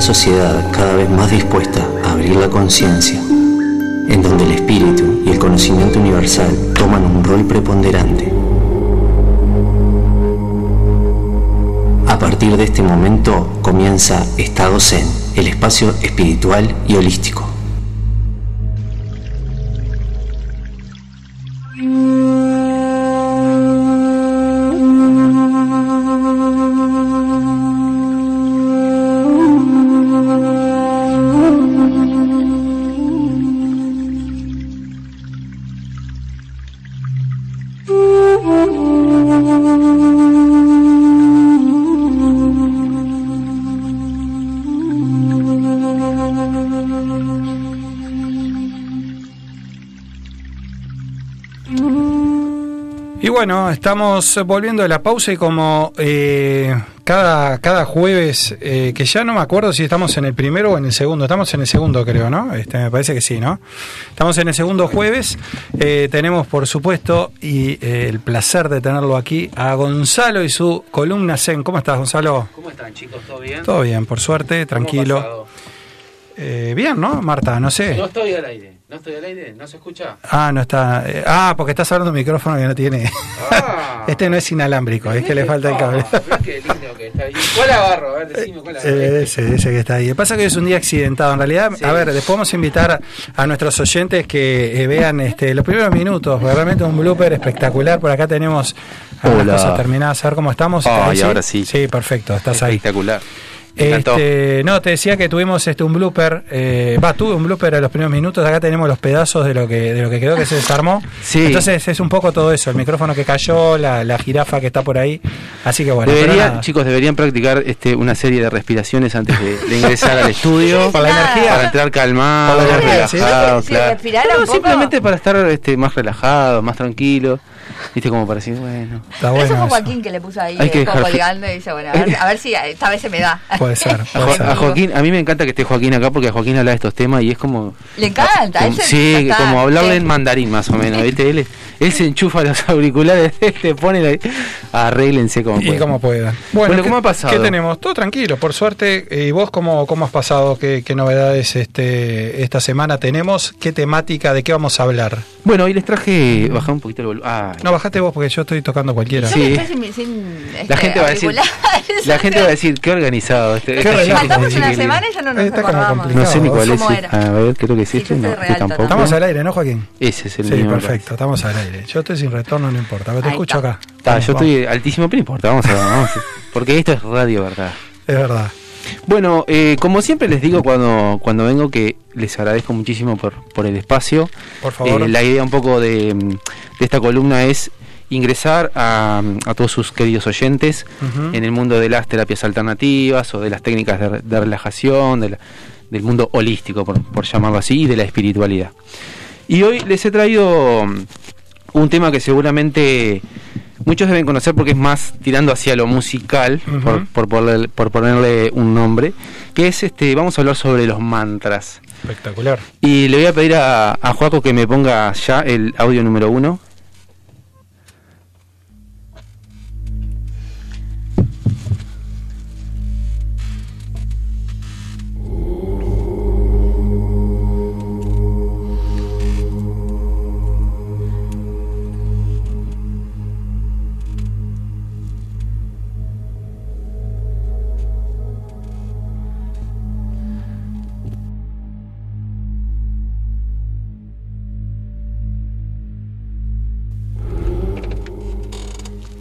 sociedad cada vez más dispuesta a abrir la conciencia, en donde el espíritu y el conocimiento universal toman un rol preponderante. A partir de este momento comienza Estado Zen, el espacio espiritual y holístico. Bueno, estamos volviendo de la pausa y como eh, cada, cada jueves, eh, que ya no me acuerdo si estamos en el primero o en el segundo, estamos en el segundo creo, ¿no? Este, me parece que sí, ¿no? Estamos en el segundo jueves, eh, tenemos por supuesto y eh, el placer de tenerlo aquí a Gonzalo y su columna Zen. ¿Cómo estás Gonzalo? ¿Cómo están chicos? ¿Todo bien? Todo bien, por suerte, tranquilo. Eh, bien, ¿no? Marta, no sé. No estoy al aire, no estoy al aire, ¿no se escucha? Ah, no está. eh, ah, porque estás hablando de un micrófono que no tiene. Ah. este no es inalámbrico, es que le falta el cable. Ah, qué lindo que está ahí. ¿Cuál agarro? A ver, decime cuál agarro. Eh, ese, ese que está ahí. Pasa es que es un día accidentado. En realidad, Sí. a ver, después vamos a invitar a, nuestros oyentes que eh, vean este, los primeros minutos. Realmente un blooper espectacular. Por acá tenemos Hola. cosas terminadas. A ver cómo estamos. ¿Estás Ay, ahí, ahora sí. Sí, perfecto. Estás ahí. Espectacular. Este, no, te decía que tuvimos este un blooper, eh, va, tuve un blooper a los primeros minutos, acá tenemos los pedazos de lo que de lo que quedó que se desarmó. Sí. Entonces es un poco todo eso, el micrófono que cayó, la, la jirafa que está por ahí. Así que bueno, chicos, deberían practicar este, una serie de respiraciones antes de, de ingresar al estudio. Por la energía. Para entrar calmado, Por la energía, ¿sí? relajado, Si claro. No, simplemente para estar este, más relajado, más tranquilo. Viste, como para decir, bueno. Está bueno eso fue eso. Joaquín que le puso ahí Hay que eh, como dejar- colgando y dice, bueno, a ver, a ver si esta vez se me da. Puede ser, A, puede Jo- ser. a Joaquín, a mí me encanta que esté Joaquín acá porque a Joaquín habla de estos temas y es como. Le encanta, como- ese sí, como hablarle sí. en mandarín más o menos, ¿viste? Él, él se enchufa los auriculares, le pone la, arréglense como Y puedan. como puedan. Bueno, ¿qué- ¿cómo ha pasado? ¿Qué tenemos? Todo tranquilo, por suerte. Eh, ¿Y vos cómo, cómo has pasado? ¿Qué, qué novedades este, esta semana tenemos? ¿Qué temática? ¿De qué vamos a hablar? Bueno, hoy les traje. Bajar un poquito el volumen. Ah, No, bajate vos porque yo estoy tocando cualquiera. Sí. sin, sin, la este, gente va a decir. La gente va a decir, qué organizado. Este, Qué este chico, Faltamos una semana y ya no nos Está como. No sé ni cuál es. A ver, creo que es Sí, este. No, este tampoco. Estamos al aire, ¿no, Joaquín? Ese es el Sí, perfecto, estamos al aire. Yo estoy sin retorno, no importa, pero te Ahí escucho está. acá. Está, Vamos, yo vamos. estoy altísimo, pero no importa. Vamos a vamos a- Porque esto es radio, ¿verdad? Es verdad. Bueno, eh, como siempre les digo cuando, cuando vengo que les agradezco muchísimo por, por el espacio. Por favor. Eh, la idea un poco de, de esta columna es ingresar a, a todos sus queridos oyentes en el mundo de las terapias alternativas o de las técnicas de, de relajación, de la- del mundo holístico, por, por llamarlo así, y de la espiritualidad. Y hoy les he traído un tema que seguramente muchos deben conocer porque es más tirando hacia lo musical, por, por, ponerle, por ponerle un nombre, que es este, vamos a hablar sobre los mantras. Espectacular. Y le voy a pedir a, a Joaco que me ponga ya el audio número uno.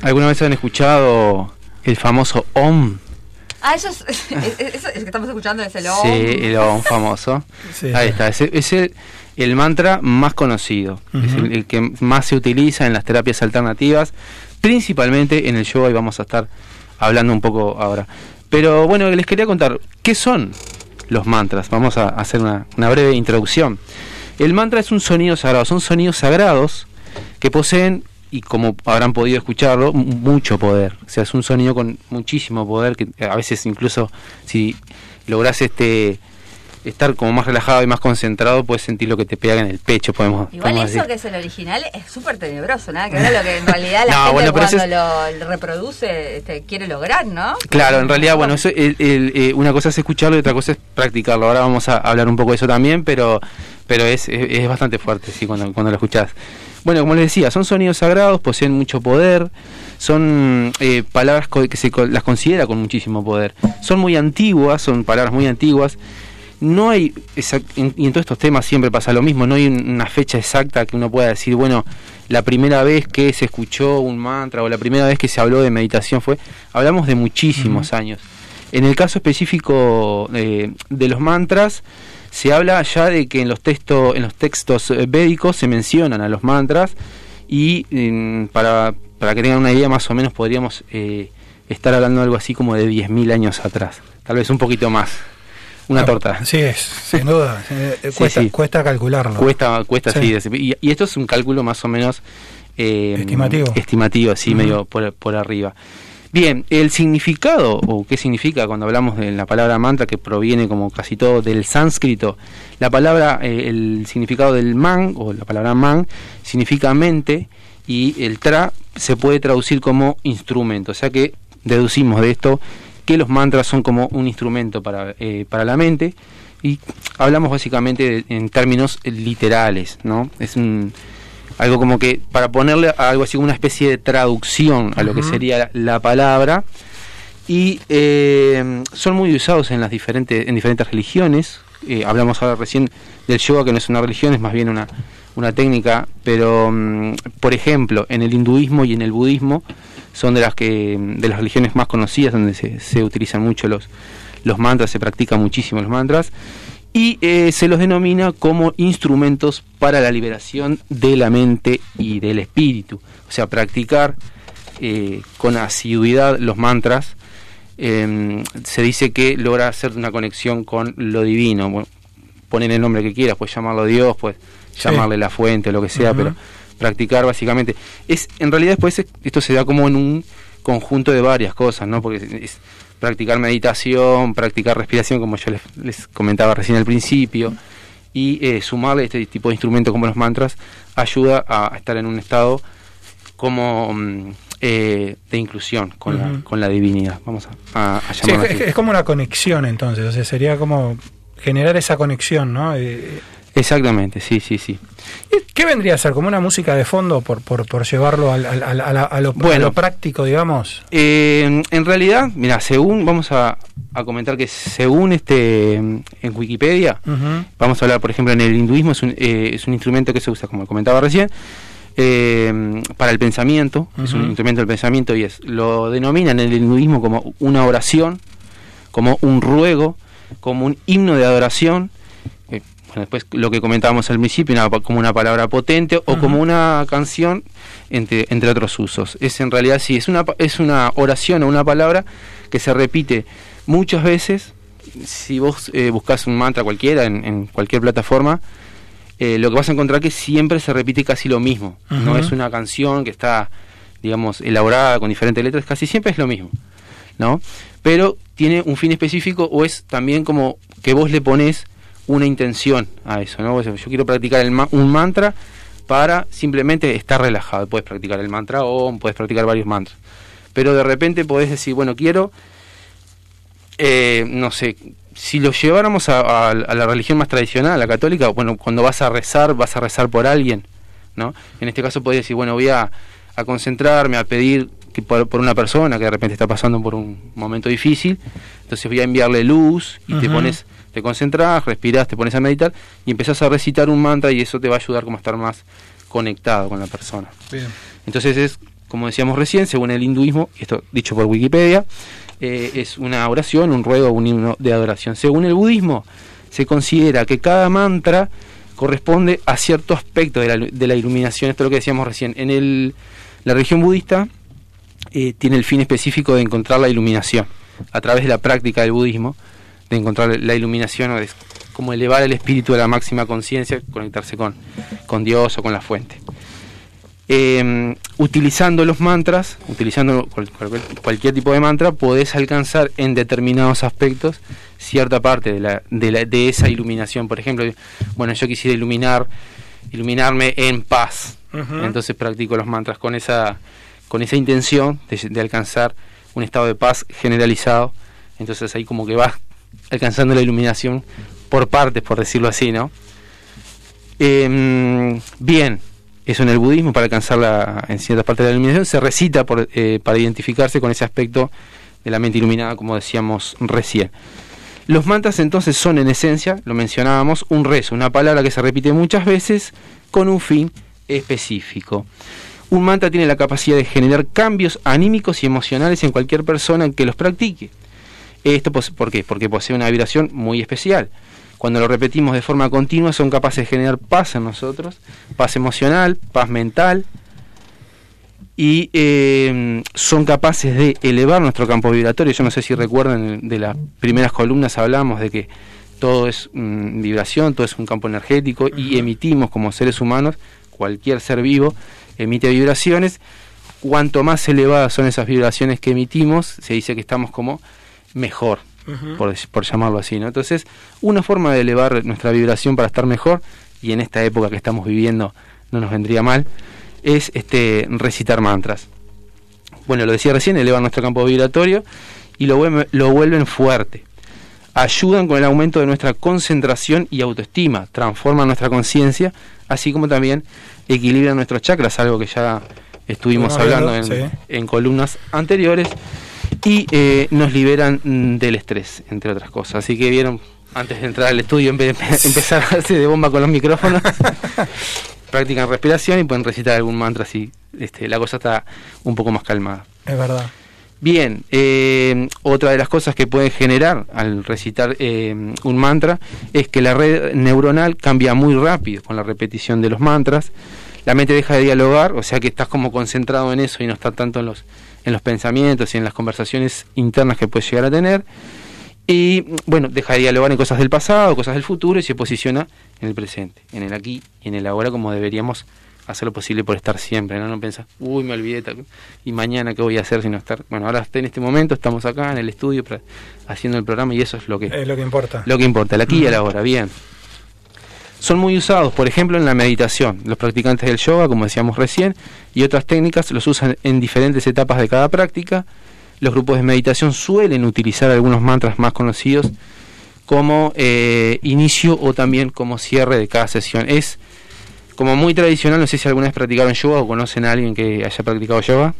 ¿Alguna vez han escuchado el famoso OM? Ah, eso es, es- es- eso es que estamos escuchando es el Sí, OM. el OM famoso. Sí, Ahí sí. está, es, es el, el mantra más conocido, es el, el que más se utiliza en las terapias alternativas, principalmente en el yoga y vamos a estar hablando un poco ahora. Pero bueno, les quería contar, ¿qué son los mantras? Vamos a hacer una, una breve introducción. El mantra es un sonido sagrado, son sonidos sagrados que poseen, y como habrán podido escucharlo, mucho poder. O sea, es un sonido con muchísimo poder, que a veces incluso si logras este estar como más relajado y más concentrado, puedes sentir lo que te pega en el pecho, podemos, Igual podemos eso decir. que es el original es súper tenebroso, nada que ver lo que en realidad la No, gente bueno, cuando lo reproduce este, quiere lograr, ¿no? Claro, en realidad, bueno, eso, el- el, eh, una cosa es escucharlo y otra cosa es practicarlo. Ahora vamos a hablar un poco de eso también, pero, pero es, es, es bastante fuerte, sí, cuando, cuando lo escuchás. Bueno, como les decía, son sonidos sagrados, poseen mucho poder, son eh, palabras que se las considera con muchísimo poder. Son muy antiguas, son palabras muy antiguas. No hay, exact- en- y en todos estos temas siempre pasa lo mismo, no hay un- una fecha exacta que uno pueda decir, bueno, la primera vez que se escuchó un mantra o la primera vez que se habló de meditación fue, hablamos de muchísimos años. En el caso específico eh, de los mantras, se habla ya de que en los textos, en los textos eh, védicos se mencionan a los mantras y mm, para, para que tengan una idea más o menos podríamos eh, estar hablando de algo así como de 10.000 años atrás, tal vez un poquito más. Una Ah, torta. Sí, es, sin duda. eh, eh, Sí, cuesta, sí. cuesta calcularlo. Cuesta, cuesta, Sí. sí. Y, y esto es un cálculo más o menos Estimativo. estimativo, así, Ujú. medio por, por arriba. Bien, el significado, o qué significa cuando hablamos de la palabra mantra, que proviene como casi todo del sánscrito, la palabra, eh, el significado del man, o la palabra man, significa mente, y el tra se puede traducir como instrumento. O sea que deducimos de esto que los mantras son como un instrumento para, eh, para la mente, y hablamos básicamente de- en términos literales, ¿no? Es un, algo como que para ponerle algo así como una especie de traducción a lo que sería la, la palabra. Y eh, son muy usados en las diferentes en diferentes religiones. Eh, hablamos ahora recién del yoga que no es una religión es más bien una una técnica. Pero mm, por ejemplo en el hinduismo y en el budismo son de las que de las religiones más conocidas donde se, se utilizan mucho los los mantras se practican muchísimo los mantras y eh, se los denomina como instrumentos para la liberación de la mente y del espíritu. O sea, practicar eh, con asiduidad los mantras eh, se dice que logra hacer una conexión con lo divino. Bueno, poner el nombre que quieras, puedes llamarlo Dios, puedes Sí. llamarle la fuente, lo que sea, pero practicar básicamente. es En realidad después es- esto se da como en un conjunto de varias cosas, ¿no? Porque es practicar meditación, practicar respiración, como yo les, les comentaba recién al principio, y eh, sumarle este tipo de instrumentos como los mantras ayuda a estar en un estado como mm, eh, de inclusión con, la, con la divinidad, vamos a, a- a Sí, llamarlo es, así. es como una conexión entonces, o sea, sería como generar esa conexión, ¿no? Eh, Exactamente, sí, sí, sí. ¿Qué vendría a ser? ¿Como una música de fondo por, por, por llevarlo al- al- al- a, lo, a Bueno. lo práctico, digamos? Eh, en realidad, mira, según, vamos a, a comentar que según este en Wikipedia. Vamos a hablar, por ejemplo, en el hinduismo es un, eh, es un instrumento que se usa, como comentaba recién, eh, para el pensamiento, es un instrumento del pensamiento y es lo denominan en el hinduismo como una oración, como un ruego, como un himno de adoración, después lo que comentábamos al principio, una como una palabra potente o como una canción, entre, entre otros usos. Es en realidad sí, es una, es una oración o una palabra que se repite muchas veces si vos eh, buscas un mantra cualquiera en, en cualquier plataforma, eh, lo que vas a encontrar que siempre se repite casi lo mismo. No es una canción que está, digamos, elaborada con diferentes letras, casi siempre es lo mismo. ¿no? Pero tiene un fin específico o es también como que vos le pones una intención a eso, ¿no? Yo quiero practicar el ma- un mantra para simplemente estar relajado. Puedes practicar el mantra o puedes practicar varios mantras. Pero de repente podés decir, bueno, quiero eh, no sé, si lo lleváramos a, a- a la religión más tradicional, a la católica, bueno, cuando vas a rezar, vas a rezar por alguien, ¿no? En este caso podés decir, bueno, voy a, a concentrarme, a pedir que por, por una persona que de repente está pasando por un momento difícil, entonces voy a enviarle luz y te pones, te concentras, respirás, te pones a meditar y empezás a recitar un mantra y eso te va a ayudar como a estar más conectado con la persona. Bien. Entonces es, como decíamos recién, según el hinduismo, esto dicho por Wikipedia, eh, es una oración, un ruego, un himno de adoración. Según el budismo, se considera que cada mantra corresponde a cierto aspecto de la, de la iluminación. Esto es lo que decíamos recién. En el, la religión budista eh, tiene el fin específico de encontrar la iluminación a través de la práctica del budismo, de encontrar la iluminación, es como elevar el espíritu a la máxima conciencia, conectarse con, con Dios o con la fuente. Eh, utilizando los mantras, utilizando cual- cual- cualquier tipo de mantra, podés alcanzar en determinados aspectos cierta parte de, la, de, la- de esa iluminación. Por ejemplo, bueno, yo quisiera iluminar, iluminarme en paz. Ujú. Entonces practico los mantras con esa, con esa intención de, de alcanzar un estado de paz generalizado. Entonces ahí como que vas alcanzando la iluminación por partes, por decirlo así, ¿no? Em, bien, eso en el budismo, para alcanzar la, en ciertas partes de la iluminación, se recita eh, para identificarse con ese aspecto de la mente iluminada, como decíamos recién. Los mantras entonces son en esencia, lo mencionábamos, un rezo, una palabra que se repite muchas veces con un fin específico. Un mantra tiene la capacidad de generar cambios anímicos y emocionales en cualquier persona que los practique. Esto ¿por qué? Porque posee una vibración muy especial. Cuando lo repetimos de forma continua son capaces de generar paz en nosotros, paz emocional, paz mental, y eh, son capaces de elevar nuestro campo vibratorio. Yo no sé si recuerdan de las primeras columnas hablamos de que todo es mm, vibración, todo es un campo energético y emitimos como seres humanos, cualquier ser vivo emite vibraciones. Cuanto más elevadas son esas vibraciones que emitimos, se dice que estamos como mejor, por, por llamarlo así. ¿no? Entonces, una forma de elevar nuestra vibración para estar mejor, y en esta época que estamos viviendo no nos vendría mal, es este recitar mantras. Bueno, lo decía recién, elevan nuestro campo vibratorio y lo vuelven, lo vuelven fuerte. Ayudan con el aumento de nuestra concentración y autoestima, transforman nuestra conciencia, así como también equilibran nuestros chakras, algo que ya estuvimos hablando en, hablando, sí. en columnas anteriores, y eh, nos liberan mm, del estrés, entre otras cosas. Así que vieron, antes de entrar al estudio, en vez de empe- empezar a darse de bomba con los micrófonos, practican respiración y pueden recitar algún mantra así. Este, la cosa está un poco más calmada. Es verdad. Bien, eh, otra de las cosas que puede generar al recitar eh, un mantra es que la red neuronal cambia muy rápido con la repetición de los mantras. La mente deja de dialogar, o sea que estás como concentrado en eso y no está tanto en los, en los pensamientos y en las conversaciones internas que puedes llegar a tener. Y bueno, deja de dialogar en cosas del pasado, cosas del futuro y se posiciona en el presente, en el aquí y en el ahora como deberíamos hacer lo posible por estar siempre, ¿no? No pensar, uy, me olvidé, tal- y mañana qué voy a hacer si no estar. Bueno, ahora en este momento estamos acá en el estudio haciendo el programa y eso es lo que, Es lo que importa. lo que importa, el aquí y el ahora, bien. Son muy usados, por ejemplo, en la meditación. Los practicantes del yoga, como decíamos recién, y otras técnicas los usan en diferentes etapas de cada práctica. Los grupos de meditación suelen utilizar algunos mantras más conocidos como eh, inicio o también como cierre de cada sesión. Es como muy tradicional, no sé si alguna vez practicaron yoga o conocen a alguien que haya practicado yoga.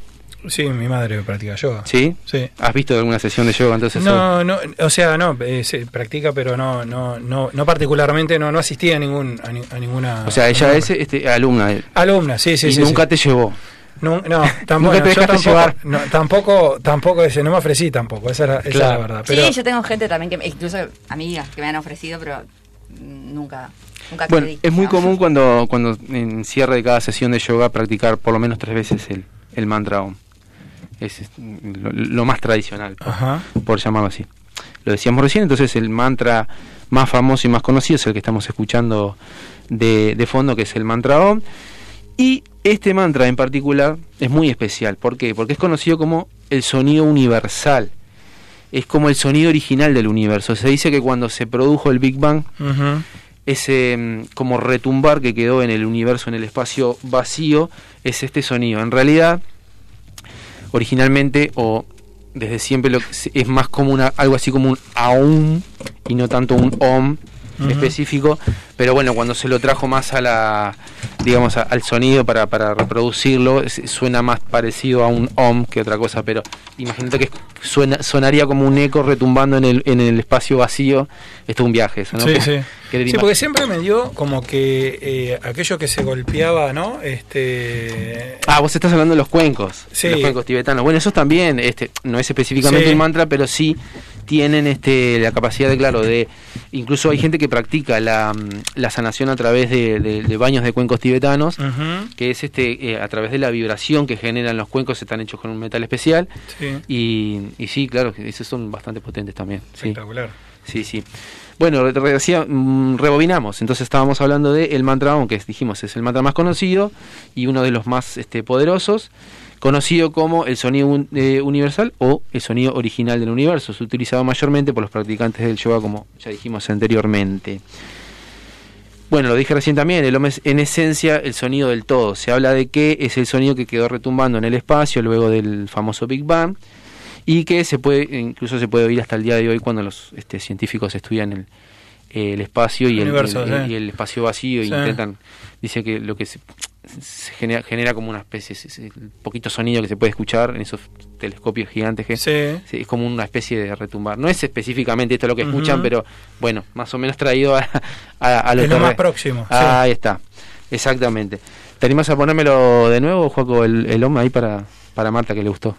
Sí, mi madre practica yoga. ¿Sí? Sí. ¿Has visto alguna sesión de yoga entonces? No, no, o sea, no, eh, se practica, pero no, no, no, no particularmente, no, no asistía a ningún, a, ni- a ninguna. O sea, ella es este, alumna alumna, sí, sí, y sí. nunca sí. te llevó. No, no, Nunca te yo dejaste tampoco, llevar. no, tampoco, tampoco ese, no me ofrecí tampoco, esa, era, esa Claro. es la verdad. Pero, Sí, yo tengo gente también, que me- incluso amigas que me han ofrecido, pero nunca, nunca Bueno, es muy común cuando, cuando en cierre de cada sesión de yoga practicar por lo menos tres veces el, el mantra OM. Es lo, lo más tradicional, por, Ajá. por llamarlo así. Lo decíamos recién, entonces el mantra más famoso y más conocido es el que estamos escuchando de, de fondo, que es el mantra OM. Y este mantra en particular es muy especial. ¿Por qué? Porque es conocido como el sonido universal. Es como el sonido original del universo. Se dice que cuando se produjo el Big Bang, ese mm, como retumbar que quedó en el universo, en el espacio vacío, es este sonido. En realidad, originalmente o desde siempre lo que es más como una, algo así como un aum y no tanto un om Específico, pero bueno, cuando se lo trajo más a la, digamos, a- al sonido para, para reproducirlo, es- suena más parecido a un om que otra cosa, pero imagínate que suena, sonaría como un eco retumbando en el, en el espacio vacío, esto es un viaje, eso, ¿no? Sí, sí. Sí, porque siempre me dio como que eh, aquello que se golpeaba, ¿no? Este. Ah, vos estás hablando de los cuencos, de los cuencos tibetanos. Bueno, esos también, este, no es específicamente Sí. un mantra, pero sí tienen este la capacidad de, claro, de incluso hay gente que practica la, mm, la sanación a través de, de- de baños de cuencos tibetanos, que es este eh, a través de la vibración que generan los cuencos, están hechos con un metal especial. Sí. Y, y sí, claro, esos son bastante potentes también. Sí. Espectacular. Sí, sí. Bueno, re- re- decía, mm, rebobinamos. Entonces estábamos hablando de el mantra Om, que dijimos es el mantra más conocido y uno de los más este, poderosos, conocido como el sonido un- eh, universal o el sonido original del universo. Es utilizado mayormente por los practicantes del yoga, como ya dijimos anteriormente. Bueno, lo dije recién también, el Om es en esencia el sonido del todo. Se habla de que es el sonido que quedó retumbando en el espacio luego del famoso Big Bang y que se puede incluso se puede oír hasta el día de hoy cuando los este, científicos estudian el, el espacio y el, Universo, el- sí. y el espacio vacío Sí. intentan dice que lo que se, se genera, genera como una especie es- es el poquito sonido que se puede escuchar en esos telescopios gigantes que Sí. Es como una especie de retumbar. No es específicamente esto lo que escuchan, pero bueno, más o menos traído a, a, a lo Es lo más próximo, sí. Ah, Ahí está, exactamente. ¿Te animas a ponérmelo de nuevo, Juaco, el, el OM ahí para, para Marta que le gustó?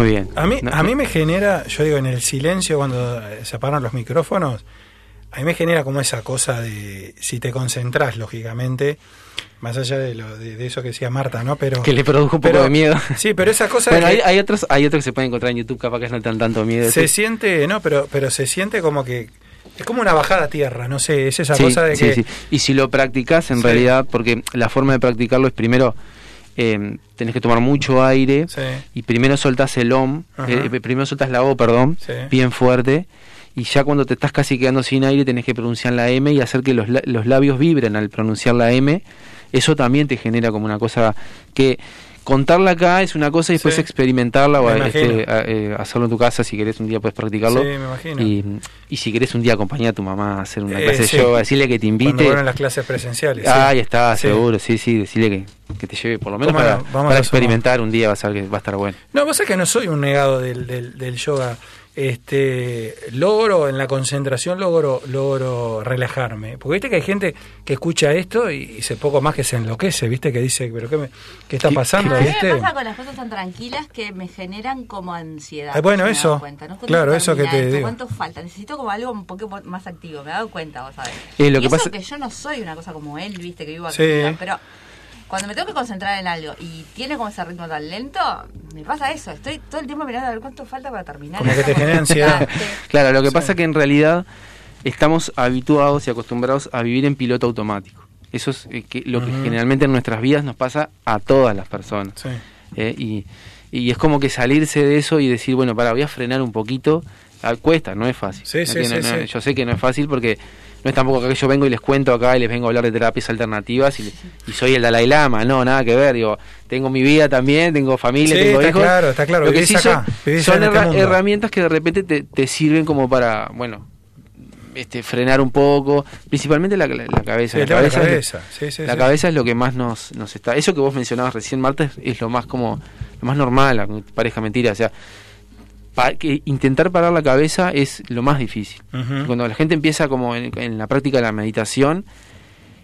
Muy bien. A mí, a mí me genera, yo digo, en el silencio cuando se apagan los micrófonos, a mí me genera como esa cosa de, si te concentras, lógicamente, más allá de, lo, de, de eso que decía Marta, ¿no? Pero Que le produjo un poco pero- de miedo. Sí, pero esa cosa Bueno, hay, hay otros hay otros que se pueden encontrar en YouTube, capaz que no te dan tanto miedo. se siente, no, pero, pero se siente como que es como una bajada a tierra, no sé, es esa Sí, cosa de sí, que sí. Y si lo practicas, en realidad, porque la forma de practicarlo es primero, eh, tenés que tomar mucho aire Sí. y primero soltás el OM, Ajá. eh, primero soltás la O, perdón, Sí. bien fuerte. Y ya cuando te estás casi quedando sin aire, tenés que pronunciar la M y hacer que los, los labios vibren al pronunciar la M. Eso también te genera como una cosa que contarla acá es una cosa y después Sí. experimentarla o este, a- eh, hacerlo en tu casa si querés un día puedes practicarlo. Sí, me imagino. Y, y si querés un día acompañar a tu mamá a hacer una Eh, clase sí. de yoga, decirle que te cuando invite. vuelven las clases presenciales. Ah, ahí está, seguro, sí, sí, decirle que, que te lleve por lo menos ¿Cómo para, no? Para experimentar un día, vas a ver que va a estar bueno. No, sabés que no soy un negado del, del, del yoga. Este, logro en la concentración, logro, logro relajarme. Porque viste que hay gente que escucha esto y, y se poco más que se enloquece, viste, que dice, pero ¿qué, me- qué está ¿Qué- pasando? A mí ¿viste? me pasa con las cosas tan tranquilas que me generan como ansiedad. Ah, bueno, eso. dado cuenta, ¿no? ¿Cuándo Claro, eso que te esto? digo. ¿Cuánto falta? Necesito como algo un poco más activo, me he dado cuenta, vos sabés. Eh, lo y que eso pasa- que yo no soy una cosa como él, viste, que vivo Sí. activa, pero cuando me tengo que concentrar en algo y tiene como ese ritmo tan lento, me pasa eso. Estoy todo el tiempo mirando a ver cuánto falta para terminar. Como que te genera ansiedad. Claro, lo que Sí. pasa que en realidad estamos habituados y acostumbrados a vivir en piloto automático. Eso es eh, que, lo que generalmente en nuestras vidas nos pasa a todas las personas. Sí. ¿eh? y, y es como que salirse de eso y decir, bueno, para, voy a frenar un poquito. Ah, cuesta, no es fácil. Sí, No sí, tiene- sí, no- sí. Yo sé que no es fácil porque no es tampoco que yo vengo y les cuento acá y les vengo a hablar de terapias alternativas y, y soy el Dalai Lama. No, nada que ver. Digo, tengo mi vida también, tengo familia, Sí, tengo está hijos. claro, está claro, Lo que sí acá, son, este herramientas que de repente te, te sirven como para, bueno, este, frenar un poco, principalmente la, la- la cabeza. Sí, la cabeza, es. Sí, la cabeza es lo que más nos, nos está. Eso que vos mencionabas recién, Marta, es, es lo más como lo más normal, parezca mentira. O sea, pa- que intentar parar la cabeza es lo más difícil. Cuando la gente empieza como en, en la práctica de la meditación,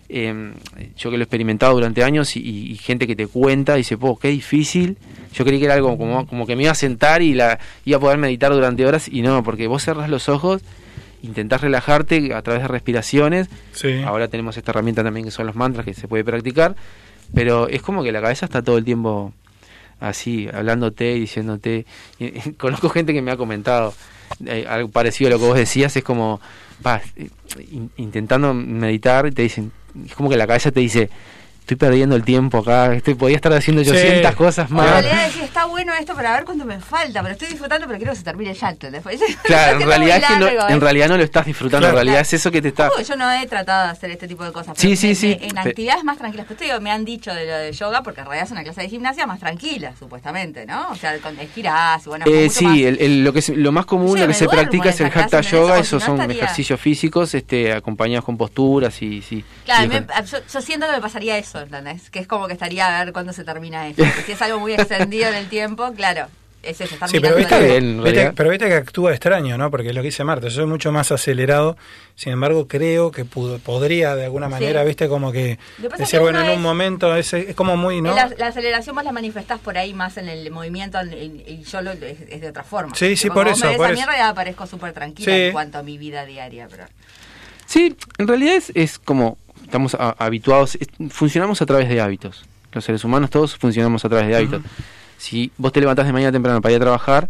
eh, yo que lo he experimentado durante años y, y- y gente que te cuenta y dice, po, qué difícil. Yo creí que era algo como, como que me iba a sentar y la iba a poder meditar durante horas y no, porque vos cerras los ojos, intentás relajarte a través de respiraciones. Sí. Ahora tenemos esta herramienta también que son los mantras que se puede practicar, pero es como que la cabeza está todo el tiempo así, hablándote y diciéndote. Conozco gente que me ha comentado eh, algo parecido a lo que vos decías, es como, eh, in- intentando meditar, y te dicen, es como que la cabeza te dice, estoy perdiendo el tiempo acá, estoy, podía estar haciendo Sí. 800 cosas En más. realidad decir, está bueno esto para ver cuánto me falta, pero estoy disfrutando, pero quiero que se termine ya. Porque Claro, en realidad, es que no- en ¿eh? realidad no lo estás disfrutando, Claro. en realidad es eso que te está... Yo no he tratado de hacer este tipo de cosas. Sí, pero sí, en- sí. En, actividades más tranquilas. Pero te digo, me han dicho de lo de yoga, porque en realidad es una clase de gimnasia más tranquila, supuestamente, ¿no? O sea, con estirás y bueno, Eh, mucho sí, más- el, el- lo que es, lo más común, Sí, lo que se practica en es el hatha yoga, esos si no son estaría- ejercicios físicos, este, acompañados con posturas y sí. Claro, y me- con- yo, yo siento que me pasaría eso, ¿entendés? Que es como que estaría a ver cuándo se termina esto. Si es algo muy extendido en el tiempo, claro. es eso, estar Sí, pero mirando viste, bien, pero viste que actúa extraño, ¿no? Porque es lo que dice Marta, yo soy mucho más acelerado, sin embargo creo que pudo- podría de alguna manera, Sí. viste, como que decir, que bueno, en un es- momento es, es como muy, ¿no? La, la aceleración vos la manifestás por ahí más en el movimiento en- en- y yo lo, es, es de otra forma. Sí, sí, por eso, Me por a mí eso. en realidad aparezco súper tranquila Sí. en cuanto a mi vida diaria. Pero... Sí, en realidad es, es como estamos a- habituados, es- funcionamos a través de hábitos. Los seres humanos todos funcionamos a través de hábitos. Si vos te levantás de mañana temprano para ir a trabajar,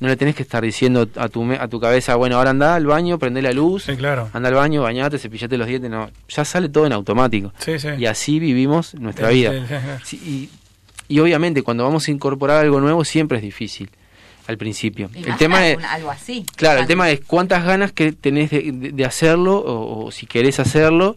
no le tenés que estar diciendo a tu, me- a tu cabeza, bueno, ahora anda al baño, prende la luz, Sí, claro. anda al baño, bañate, cepillate los dientes, no, ya sale todo en automático. Sí, sí. Y así vivimos nuestra Sí, vida. y, y obviamente cuando vamos a incorporar algo nuevo siempre es difícil al principio. Y El tema es, algo así. Claro, el tema es cuántas ganas que tenés de, de- de hacerlo o, o si querés hacerlo.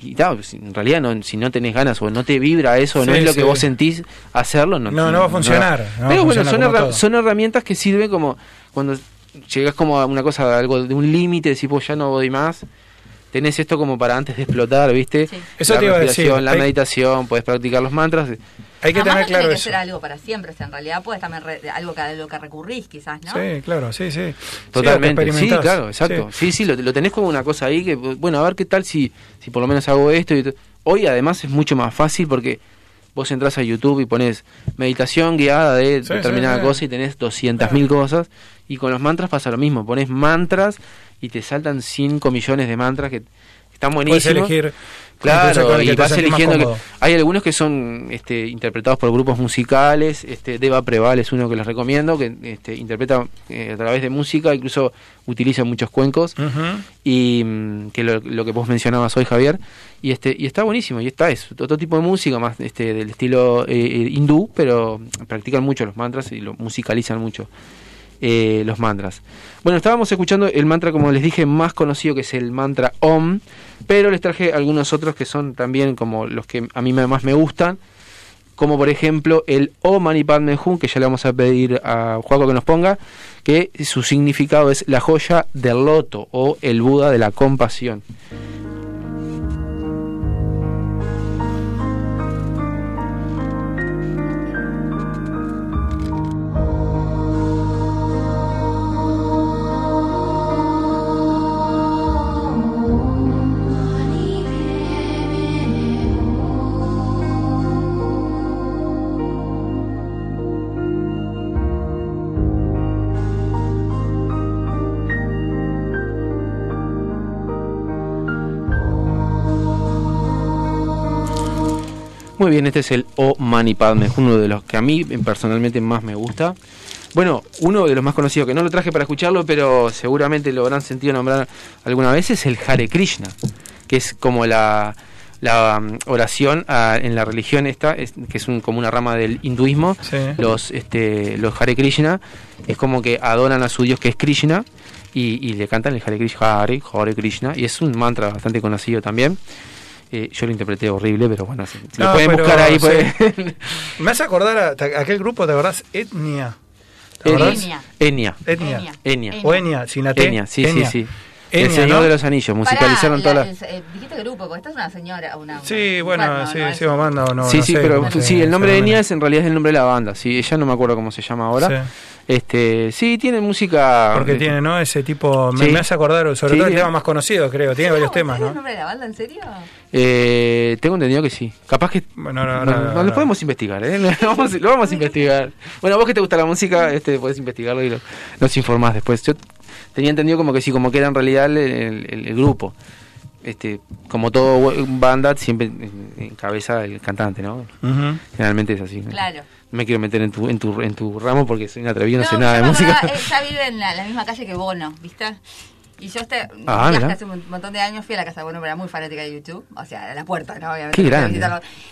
Y claro, pues, en realidad no, si no tenés ganas o no te vibra eso, no Sí, es lo sí. que vos sentís hacerlo, no, No, no va a funcionar, no Pero bueno, son, como herra- todo. son herramientas que sirven como cuando llegás como a una cosa, algo de un límite, decís, pues ya no voy más. Tenés esto como para antes de explotar, ¿viste? Sí. Eso la te iba a decir, La meditación, podés practicar los mantras. Hay que Además, tener no claro tiene que eso. ser algo para siempre, o sea, en realidad puede también re- algo que, a lo que recurrís quizás, ¿no? Sí, claro, sí, sí. Totalmente, Sí, sí, claro, exacto. Sí, sí, lo, lo tenés como una cosa ahí que, bueno, a ver qué tal si, si por lo menos hago esto. Y Hoy además es mucho más fácil porque vos entras a YouTube y pones meditación guiada de Sí, determinada sí, sí. cosa y tenés 200.000 cosas. Y con los mantras pasa lo mismo, pones mantras y te saltan 5 millones de mantras que están Puedes buenísimos. elegir. Claro, y vas eligiendo. que- hay algunos que son este, interpretados por grupos musicales. Este, Deva Preval es uno que les recomiendo, que este, interpreta eh, a través de música, incluso utiliza muchos cuencos. Y mm, que lo, lo que vos mencionabas hoy, Javier. Y este y está buenísimo. Y está, es otro tipo de música, más este del estilo eh, eh, hindú, pero practican mucho los mantras y lo musicalizan mucho. Eh, los mantras. Bueno, estábamos escuchando el mantra, como les dije, más conocido que es el mantra Om, pero les traje algunos otros que son también como los que a mí más me gustan, como por ejemplo el Om Mani Padme Hum, que ya le vamos a pedir a Juaco que nos ponga, que su significado es la joya del loto o el Buda de la compasión. Muy bien, este es el O Mani Padme, es uno de los que a mí personalmente más me gusta. Bueno, uno de los más conocidos, que no lo traje para escucharlo, pero seguramente lo habrán sentido nombrar alguna vez, es el Hare Krishna, que es como la, la mm, oración ah, en la religión esta, es- que es un- como una rama del hinduismo. Sí. Los, este, los Hare Krishna es como que adoran a su dios que es Krishna y, y le cantan el Hare Krishna, Hare, Hare Krishna, y es un mantra bastante conocido también. Eh, yo lo interpreté horrible, pero bueno, si, si lo pueden buscar ahí. sí. pues- Me hace acordar a, a aquel grupo, ¿te acordás? Etnia. ¿Te acordás? Etnia. Enya. Enya. O Enya, sin la T. Sí, sí, sí. el Señor ¿no? de los Anillos, musicalizaron Pará, toda la- la... el- eh, dijiste grupo, porque esta es una señora, una... Sí, bueno, no, sí, sí, o no. sí, no sí, sé pero sí, el nombre de Enya es en realidad es el nombre de la banda. Sí, ella no me acuerdo cómo se llama ahora. Sí. Este, sí, tiene música. Porque eh, tiene, ¿no? Ese tipo. Me, Sí. me hace acordar, sobre Sí. todo el tema más conocido, creo. Tiene varios ¿En temas, ¿no? el nombre de la banda, en serio? Eh, tengo entendido que sí. Capaz que. Bueno, no, no, lo podemos investigar, ¿eh? Lo vamos, lo vamos a investigar. Bueno, vos que te gusta la música, este, podés investigarlo y lo- nos informás después. Yo tenía entendido como que sí, como que era en realidad el, el- el grupo. Este, como todo banda, siempre en- encabeza el cantante, ¿no? Generalmente es así. ¿no? Claro. No me quiero meter en tu, en tu, en tu ramo porque soy un atrevido, no, sé yo nada de música. Ella vive en la, la misma calle que Bono, ¿viste? Y yo este Ah, hace un montón de años fui a la casa de Bono, pero era muy fanática de YouTube, o sea, a la puerta, ¿no? Obviamente. Qué grande.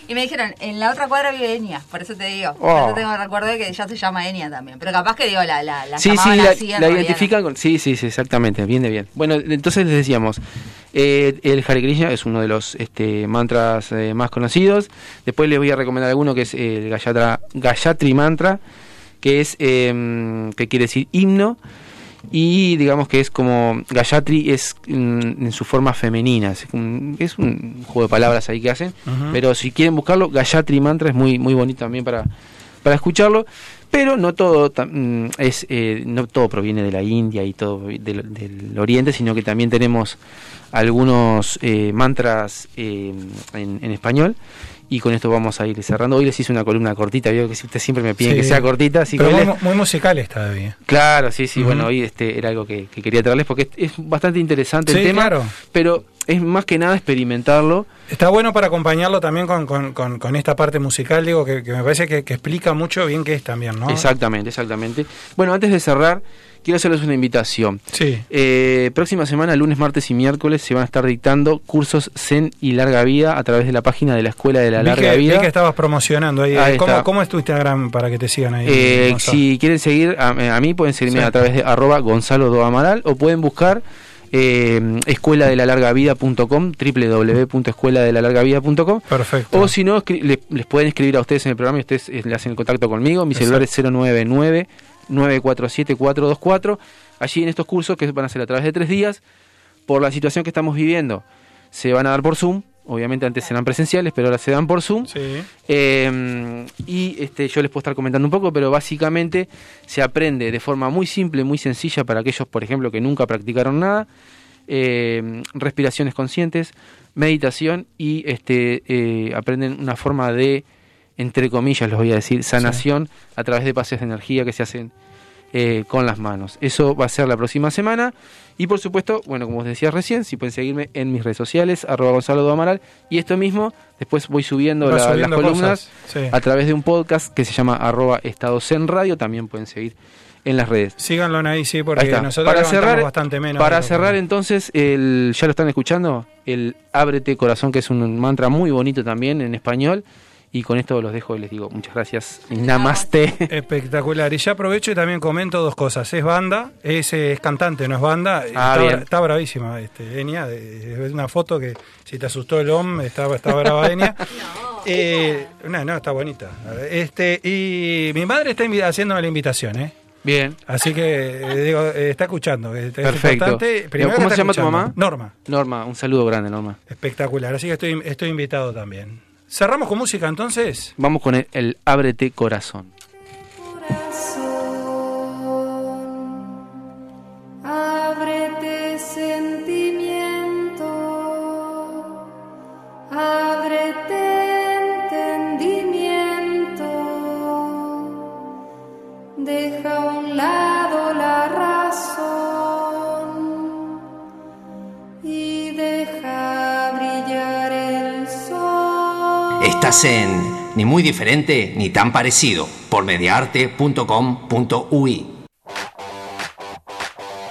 Y me dijeron, en la otra cuadra vive Enya, por eso te digo. Por Oh. eso tengo recuerdo de que ya se llama Enya también. Pero capaz que digo, la, la, la Sí, sí, la, así, la identifican con... Sí, sí, sí, exactamente, bien de bien. Bueno, entonces les decíamos, eh, el Hare Krishna es uno de los este, mantras eh, más conocidos. Después les voy a recomendar alguno que es el Gayatra, Gayatri Mantra, que es, eh, que quiere decir himno. Y digamos que es como Gayatri es mm, en su forma femenina, es un, es un juego de palabras ahí que hacen, pero si quieren buscarlo, Gayatri Mantra es muy, muy bonito también para, para escucharlo. Pero no todo mm, es eh, no todo proviene de la India y todo del, del Oriente, sino que también tenemos algunos eh, mantras eh, en, en español. Y con esto vamos a ir cerrando. Hoy les hice una columna cortita, veo que siempre me piden Sí. que sea cortita, así Pero que muy, les- muy musical está David. Claro, sí, sí, bueno, hoy este era algo que, que quería traerles porque es, es bastante interesante Sí, el tema, claro. pero es más que nada experimentarlo. Está bueno para acompañarlo también con, con- con- con esta parte musical, digo, que, que me parece que, que explica mucho bien qué es también, ¿no? Exactamente, exactamente. Bueno, antes de cerrar, quiero hacerles una invitación. Sí. Eh, próxima semana, lunes, martes y miércoles, se van a estar dictando cursos Zen y Larga Vida a través de la página de la Escuela de la Vi Larga que, vi Vida. que estabas promocionando ahí. Ahí ¿Cómo, cómo es tu Instagram para que te sigan ahí? Eh, si quieren seguir a, a mí, pueden seguirme Sí. a través de arroba Gonzalo Do Amaral o pueden buscar eh, escuela de la larga vida.com, www.escueladelalargavida.com. Perfecto. O si no, les pueden escribir a ustedes en el programa y ustedes eh, le hacen el contacto conmigo. Mi Exacto. celular es 099 947 424. Allí en estos cursos, que van a ser a través de tres días, por la situación que estamos viviendo, se van a dar por Zoom. Obviamente antes eran presenciales, pero ahora se dan por Zoom. Sí. Eh, y este, yo les puedo estar comentando un poco, pero básicamente se aprende de forma muy simple, muy sencilla para aquellos, por ejemplo, que nunca practicaron nada. eh, respiraciones conscientes, meditación y este, eh, aprenden una forma de, entre comillas, les voy a decir, sanación a través de pases de energía que se hacen eh, con las manos. Eso va a ser la próxima semana. Y por supuesto, bueno, como os decía recién, si pueden seguirme en mis redes sociales, arroba Gonzalo do Amaral. Y esto mismo, después voy subiendo Vas la- subiendo las columnas sí. a través de un podcast que se llama arroba Estado Zen Radio. También pueden seguir en las redes. Síganlo ahí, sí, porque nosotros para cerrar, bastante menos. para que- cerrar entonces, el, ya lo están escuchando, el Ábrete Corazón, que es un mantra muy bonito también en español. Y con esto los dejo y les digo muchas gracias. Namaste. Espectacular. Y ya aprovecho y también comento dos cosas. Es banda, es, eh, es cantante, no es banda. Ah, está, bien. bra- está bravísima, este, Enia. Es una foto que si te asustó el OM, está, está brava Enia. Eh, no, no, está bonita. Este, y mi madre está haciéndome la invitación, ¿eh? Bien. Así que eh, digo, eh, está escuchando. que Es Perfecto. importante. Primero ¿Cómo se llama tu mamá? Norma. Norma, un saludo grande, Norma. Espectacular. Así que estoy, estoy invitado también. Cerramos con música entonces. Vamos con el, el Ábrete Corazón. Ábrete sentimiento, ábrete entendimiento, deja un lado Estás en Ni muy diferente ni tan parecido por mediarte.com.ui.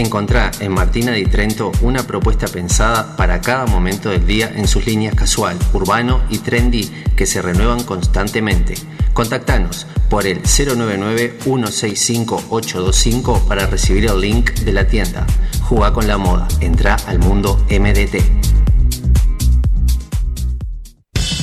Encontrá en Martina di Trento una propuesta pensada para cada momento del día en sus líneas casual, urbano y trendy que se renuevan constantemente. Contactanos por el 099-165-825 para recibir el link de la tienda. Jugá con la moda, entra al mundo MDT.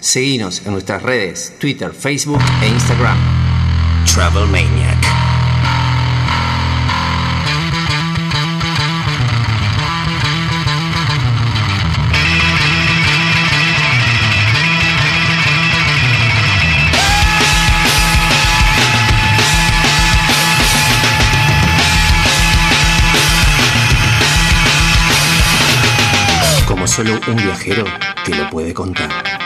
Seguinos en nuestras redes, Twitter, Facebook e Instagram. Travel Maniac. Solo un viajero te lo puede contar.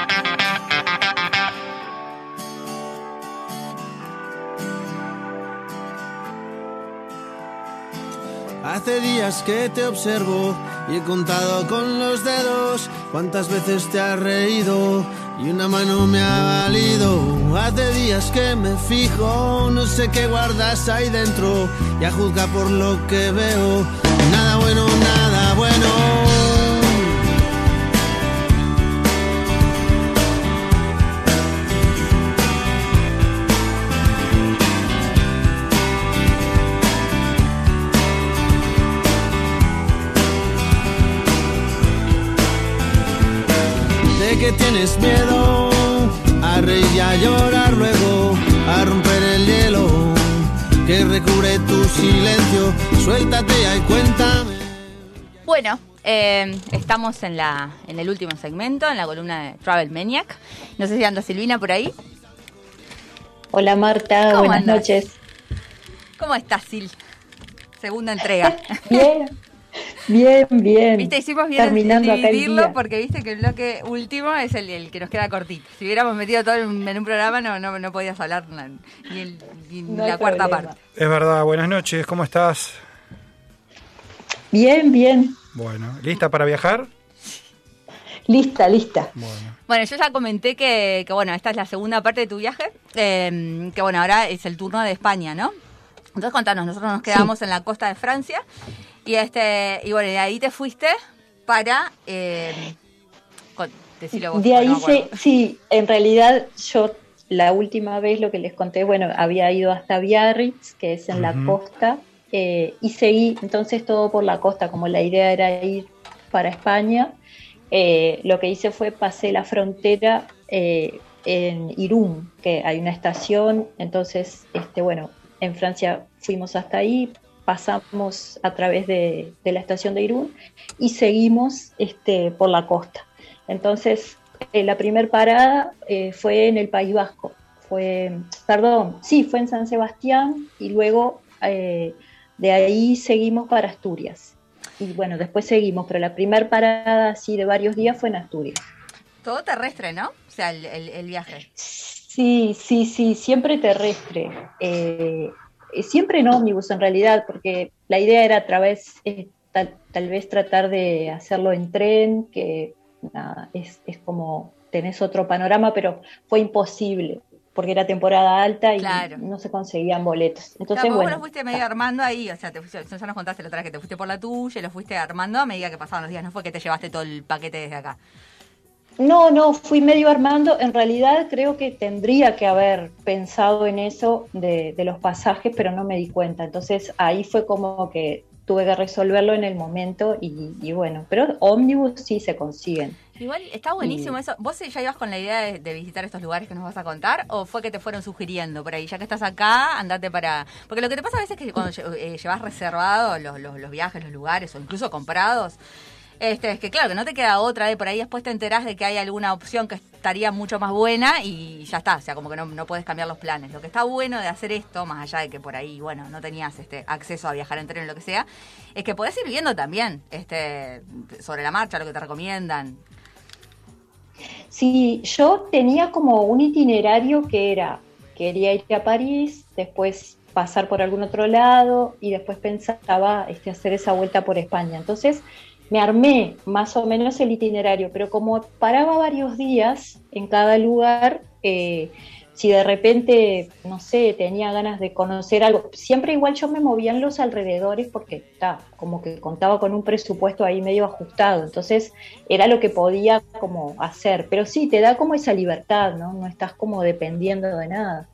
Hace días que te observo y he contado con los dedos cuántas veces te has reído y una mano me ha valido. Hace días que me fijo, no sé qué guardas ahí dentro y a juzgar por lo que veo. Nada bueno, nada bueno. Tienes miedo a reír y a llorar luego, a romper el hielo que recubre tu silencio. Suéltate y cuéntame. Bueno, eh, estamos en, la, en el último segmento, en la columna de Travel Maniac. No sé si anda Silvina por ahí. Hola Marta, ¿Cómo buenas andas? noches. ¿Cómo estás, Sil? Segunda entrega. Bien, bien, bien. Viste, hicimos bien Terminando dividirlo porque viste que el bloque último es el, el que nos queda cortito. Si hubiéramos metido todo en, en un programa no, no, no podías hablar ni, el- ni No la cuarta problema. parte. Es verdad, buenas noches, ¿cómo estás? Bien, bien. Bueno, ¿lista para viajar? Lista, lista. Bueno, yo ya comenté que, que, bueno, esta es la segunda parte de tu viaje, eh, que bueno, ahora es el turno de España, ¿no? Entonces contanos, nosotros nos quedamos en la costa de Francia y este y bueno, de ahí te fuiste para eh, con- vos. De ahí no se, sí, en realidad yo la última vez lo que les conté, bueno, había ido hasta Biarritz, que es en la costa, eh, y seguí entonces todo por la costa, como la idea era ir para España, eh, lo que hice fue pasé la frontera eh, en Irún, que hay una estación, entonces, este, bueno, en Francia fuimos hasta ahí, pasamos a través de, de la estación de Irún y seguimos este, por la costa. Entonces, eh, la primera parada eh, fue en el País Vasco, fue, perdón, sí, fue en San Sebastián y luego eh, de ahí seguimos para Asturias. Y bueno, después seguimos, pero la primera parada así de varios días fue en Asturias. Todo terrestre, ¿no? O sea, el, el- el viaje. Sí, sí, sí, siempre terrestre. Eh, siempre en ómnibus en realidad, porque la idea era a través, eh, tal, tal vez tratar de hacerlo en tren, que nada, es, es como tenés otro panorama, pero fue imposible, porque era temporada alta y Claro. no se conseguían boletos. Entonces, Claro, vos bueno, lo fuiste medio armando ahí, o sea, te fuiste, ya nos contaste la otra vez que te fuiste por la tuya y lo fuiste armando a medida que pasaban los días, no fue que te llevaste todo el paquete desde acá. No, no, fui medio armando. En realidad creo que tendría que haber pensado en eso de, de los pasajes, pero no me di cuenta. Entonces ahí fue como que tuve que resolverlo en el momento y, y bueno, pero ómnibus sí se consiguen. Igual está buenísimo eso. ¿Vos ya ibas con la idea de, de visitar estos lugares que nos vas a contar o fue que te fueron sugiriendo por ahí? Ya que estás acá, andate para... Porque lo que te pasa a veces es que cuando eh, llevas reservado los, los, los viajes, los lugares o incluso comprados, este, es que claro, que no te queda otra de por ahí después te enterás de que hay alguna opción que estaría mucho más buena y ya está, o sea, como que no, no puedes cambiar los planes. Lo que está bueno de hacer esto, más allá de que por ahí, bueno, no tenías este acceso a viajar en tren o lo que sea, es que podés ir viendo también este sobre la marcha lo que te recomiendan. Sí, yo tenía como un itinerario que era, quería ir a París, después pasar por algún otro lado y después pensaba este, hacer esa vuelta por España. Entonces me armé más o menos el itinerario, pero como paraba varios días en cada lugar, eh, si de repente, no sé, tenía ganas de conocer algo, siempre igual yo me movía en los alrededores porque está, como que contaba con un presupuesto ahí medio ajustado, entonces era lo que podía como hacer, pero sí, te da como esa libertad, ¿no? No estás como dependiendo de nada.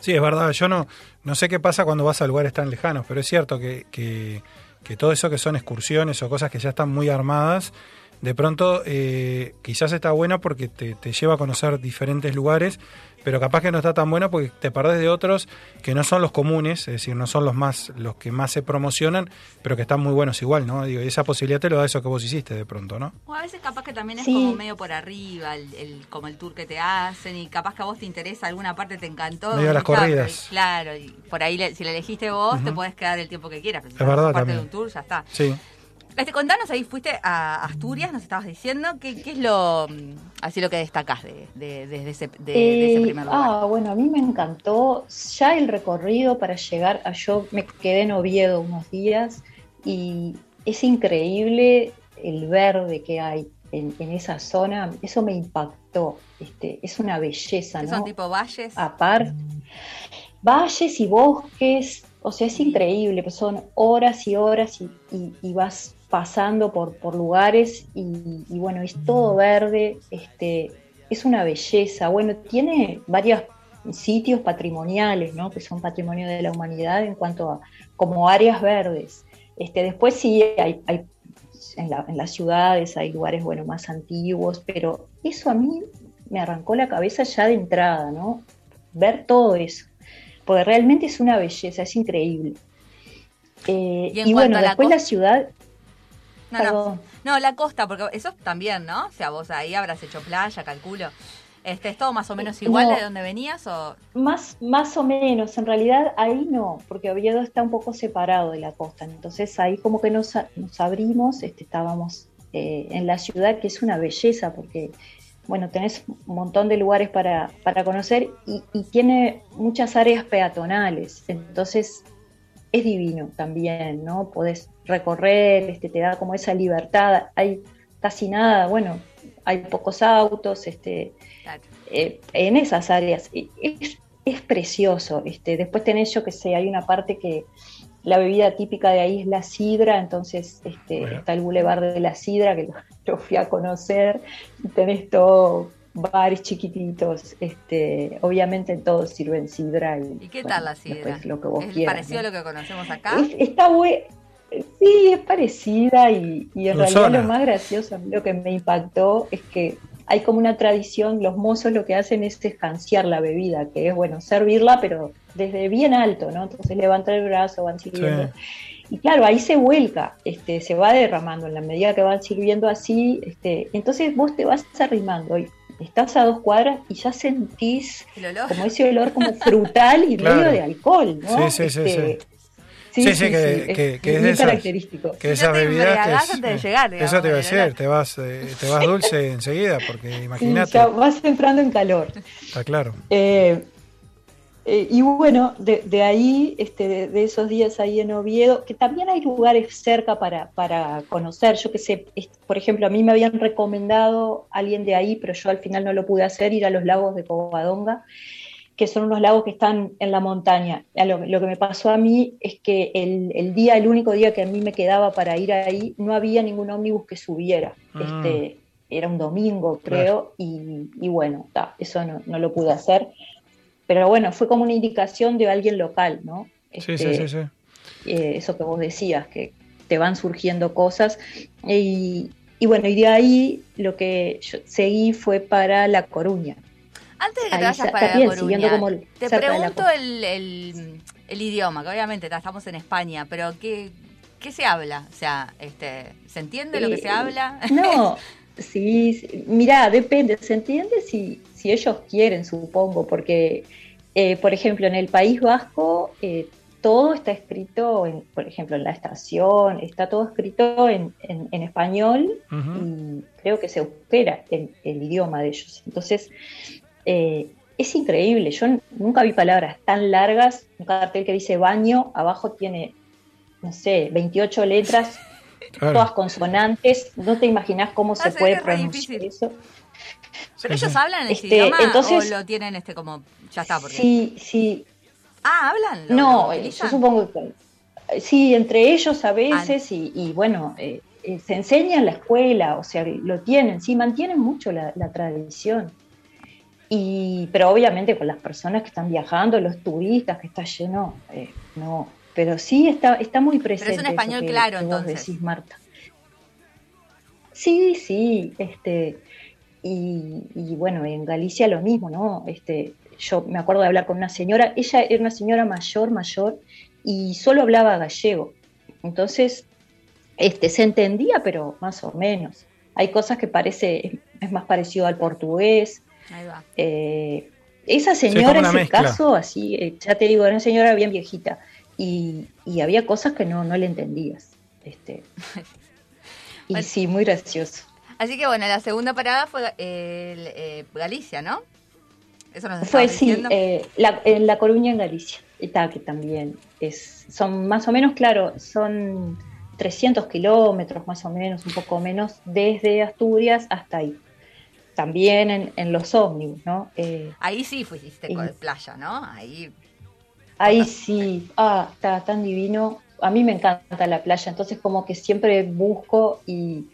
Sí, es verdad. Yo no, no sé qué pasa cuando vas a lugares tan lejanos, pero es cierto que, que, que todo eso que son excursiones o cosas que ya están muy armadas, de pronto eh, quizás está bueno porque te, te lleva a conocer diferentes lugares, pero capaz que no está tan bueno porque te perdés de otros que no son los comunes, es decir, no son los más los que más se promocionan, pero que están muy buenos igual, ¿no? Digo, y esa posibilidad te lo da eso que vos hiciste de pronto, ¿no? O a veces capaz que también es Sí. como medio por arriba, el, el- como el tour que te hacen y capaz que a vos te interesa alguna parte, te encantó. Medio las claro, corridas. Claro, y por ahí le- si la elegiste vos, te podés quedar el tiempo que quieras. Es verdad parte también. de un tour, ya está. Sí. Este, contanos ahí, fuiste a Asturias, nos estabas diciendo, ¿qué, qué es lo mm, así lo que destacás de, de, de ese, de, de ese Eh, primer lugar? ah, bueno, a mí me encantó ya el recorrido para llegar a yo me quedé en Oviedo unos días y es increíble el verde que hay en, en esa zona, eso me impactó, este, es una belleza, ¿Qué ¿no? son tipo valles? Aparte, valles y bosques, o sea, es increíble, pues son horas y horas y, y- y vas pasando por, por lugares y, y bueno, es todo verde, este, es una belleza, bueno, tiene varios sitios patrimoniales, ¿no? Que son patrimonio de la humanidad en cuanto a como áreas verdes. Este, después sí hay, hay en, la- en las ciudades hay lugares bueno más antiguos, pero eso a mí me arrancó la cabeza ya de entrada, ¿no? Ver todo eso, porque realmente es una belleza, es increíble. Eh, Y en y, cuanto bueno, a la después la costa- ciudad, No, no. perdón. No, la costa, porque eso también, ¿no? O sea, vos ahí habrás hecho playa, calculo. Este, ¿Es todo más o menos igual No. de donde venías o...? Más, más o menos, en realidad ahí no, porque Oviedo está un poco separado de la costa, entonces ahí como que nos, nos abrimos, este, estábamos eh, en la ciudad, que es una belleza, porque bueno, tenés un montón de lugares para, para conocer y, y tiene muchas áreas peatonales, entonces es divino también, ¿no? Podés recorrer, este, te da como esa libertad, hay casi nada, bueno, hay pocos autos, este, eh, en esas áreas. Es, es precioso. Este, después tenés, yo que sé, hay una parte que la bebida típica de ahí es la sidra, entonces este, está el bulevar de la sidra, que lo, lo fui a conocer, y tenés todo bares chiquititos, este, obviamente todos sirven sidra y, ¿Y qué bueno, tal la sidra? lo que vos ¿Es quieras, parecido ¿no? a lo que conocemos acá? Es- está bue- Sí, es parecida y, y en realidad lo más gracioso, a mí lo que me impactó es que hay como una tradición, los mozos lo que hacen es escanciar la bebida, que es bueno, servirla, pero desde bien alto, ¿no? Entonces levantar el brazo, van sirviendo. Y claro, ahí se vuelca, este, se va derramando en la medida que van sirviendo así, este, entonces vos te vas arrimando y estás a dos cuadras y ya sentís como ese olor como frutal y Claro. medio de alcohol, ¿no? Sí, sí, sí, Este, sí. Sí, Sí, sí, sí, que, sí, que- es que es de esas, característico. que Si no esas te bebidas llegar, digamos, eso te iba a decir, te vas, eh, te vas dulce enseguida, porque imagínate, vas entrando en calor. está claro. Eh, eh, y bueno, de, de ahí, este, de, de esos días ahí en Oviedo, que también hay lugares cerca para, para conocer. Yo que sé, por ejemplo, a mí me habían recomendado alguien de ahí, pero yo al final no lo pude hacer, ir a los lagos de Covadonga, que son unos lagos que están en la montaña. Lo, lo que me pasó a mí es que el, el día, el único día que a mí me quedaba para ir ahí, no había ningún ómnibus que subiera. Mm. Este, era un domingo, creo, y, y bueno, ta, eso no, no lo pude hacer. Pero bueno, fue como una indicación de alguien local, ¿no? Sí, Este, sí, sí, sí. eh, eso que vos decías, que te van surgiendo cosas. Y, y bueno, y de ahí lo que yo seguí fue para La Coruña. Antes de que Ahí te vayas para también, La siguiendo Coruña, como te la pregunto el, el, el idioma, que obviamente ta, estamos en España, pero ¿qué, qué se habla? O sea, este, ¿se entiende lo que se Eh, habla? No, sí, sí, mirá, depende, se entiende si, si ellos quieren, supongo, porque, eh, por ejemplo, en el País Vasco eh, todo está escrito, en, por ejemplo, en la estación, está todo escrito en, en- en español y creo que se euskera el, el idioma de ellos. Entonces, eh, es increíble, yo nunca vi palabras tan largas, un cartel que dice baño, abajo tiene, no sé, 28 letras Claro. todas consonantes, no te imaginas cómo se Ah, puede pronunciar difícil. eso. Pero Sí, ellos sí. hablan ese Este, idioma entonces- o lo tienen este como ya está porque Sí, sí, Ah, hablan. ¿Lo- no, lo eh, yo supongo que eh, sí, entre ellos a veces y, y bueno, eh, eh, se enseña en la escuela, o sea, lo tienen, sí, mantienen mucho la, la tradición. Y, pero obviamente con las personas que están viajando, los turistas que está lleno, eh, no. Pero sí está, está muy presente. eso español que- claro, que vos entonces. decís, Marta. Sí, sí, este, y, y bueno, en Galicia lo mismo, ¿no? Este, yo me acuerdo de hablar con una señora, ella era una señora mayor, mayor, y solo hablaba gallego. Entonces, este, se entendía, pero más o menos. Hay cosas que parece, es más parecido al portugués. Ahí va. Eh, esa señora, una ese mezcla. caso, así, eh, ya te digo, era una señora bien viejita. Y, y había cosas que no, no le entendías. Este, y Bueno. sí, muy gracioso. Así que bueno, la segunda parada fue eh, el, eh, Galicia, ¿no? Eso nos Fue, sí, eh, la, en La Coruña, en Galicia. Está, que también es, son más o menos, claro, son 300 kilómetros más o menos, un poco menos, desde Asturias hasta ahí. También en, en los ómnibus, ¿no? Eh, Ahí sí fuiste con playa, ¿no? Ahí ahí sí, ah, está tan divino. A mí me encanta la playa, entonces como que siempre busco y,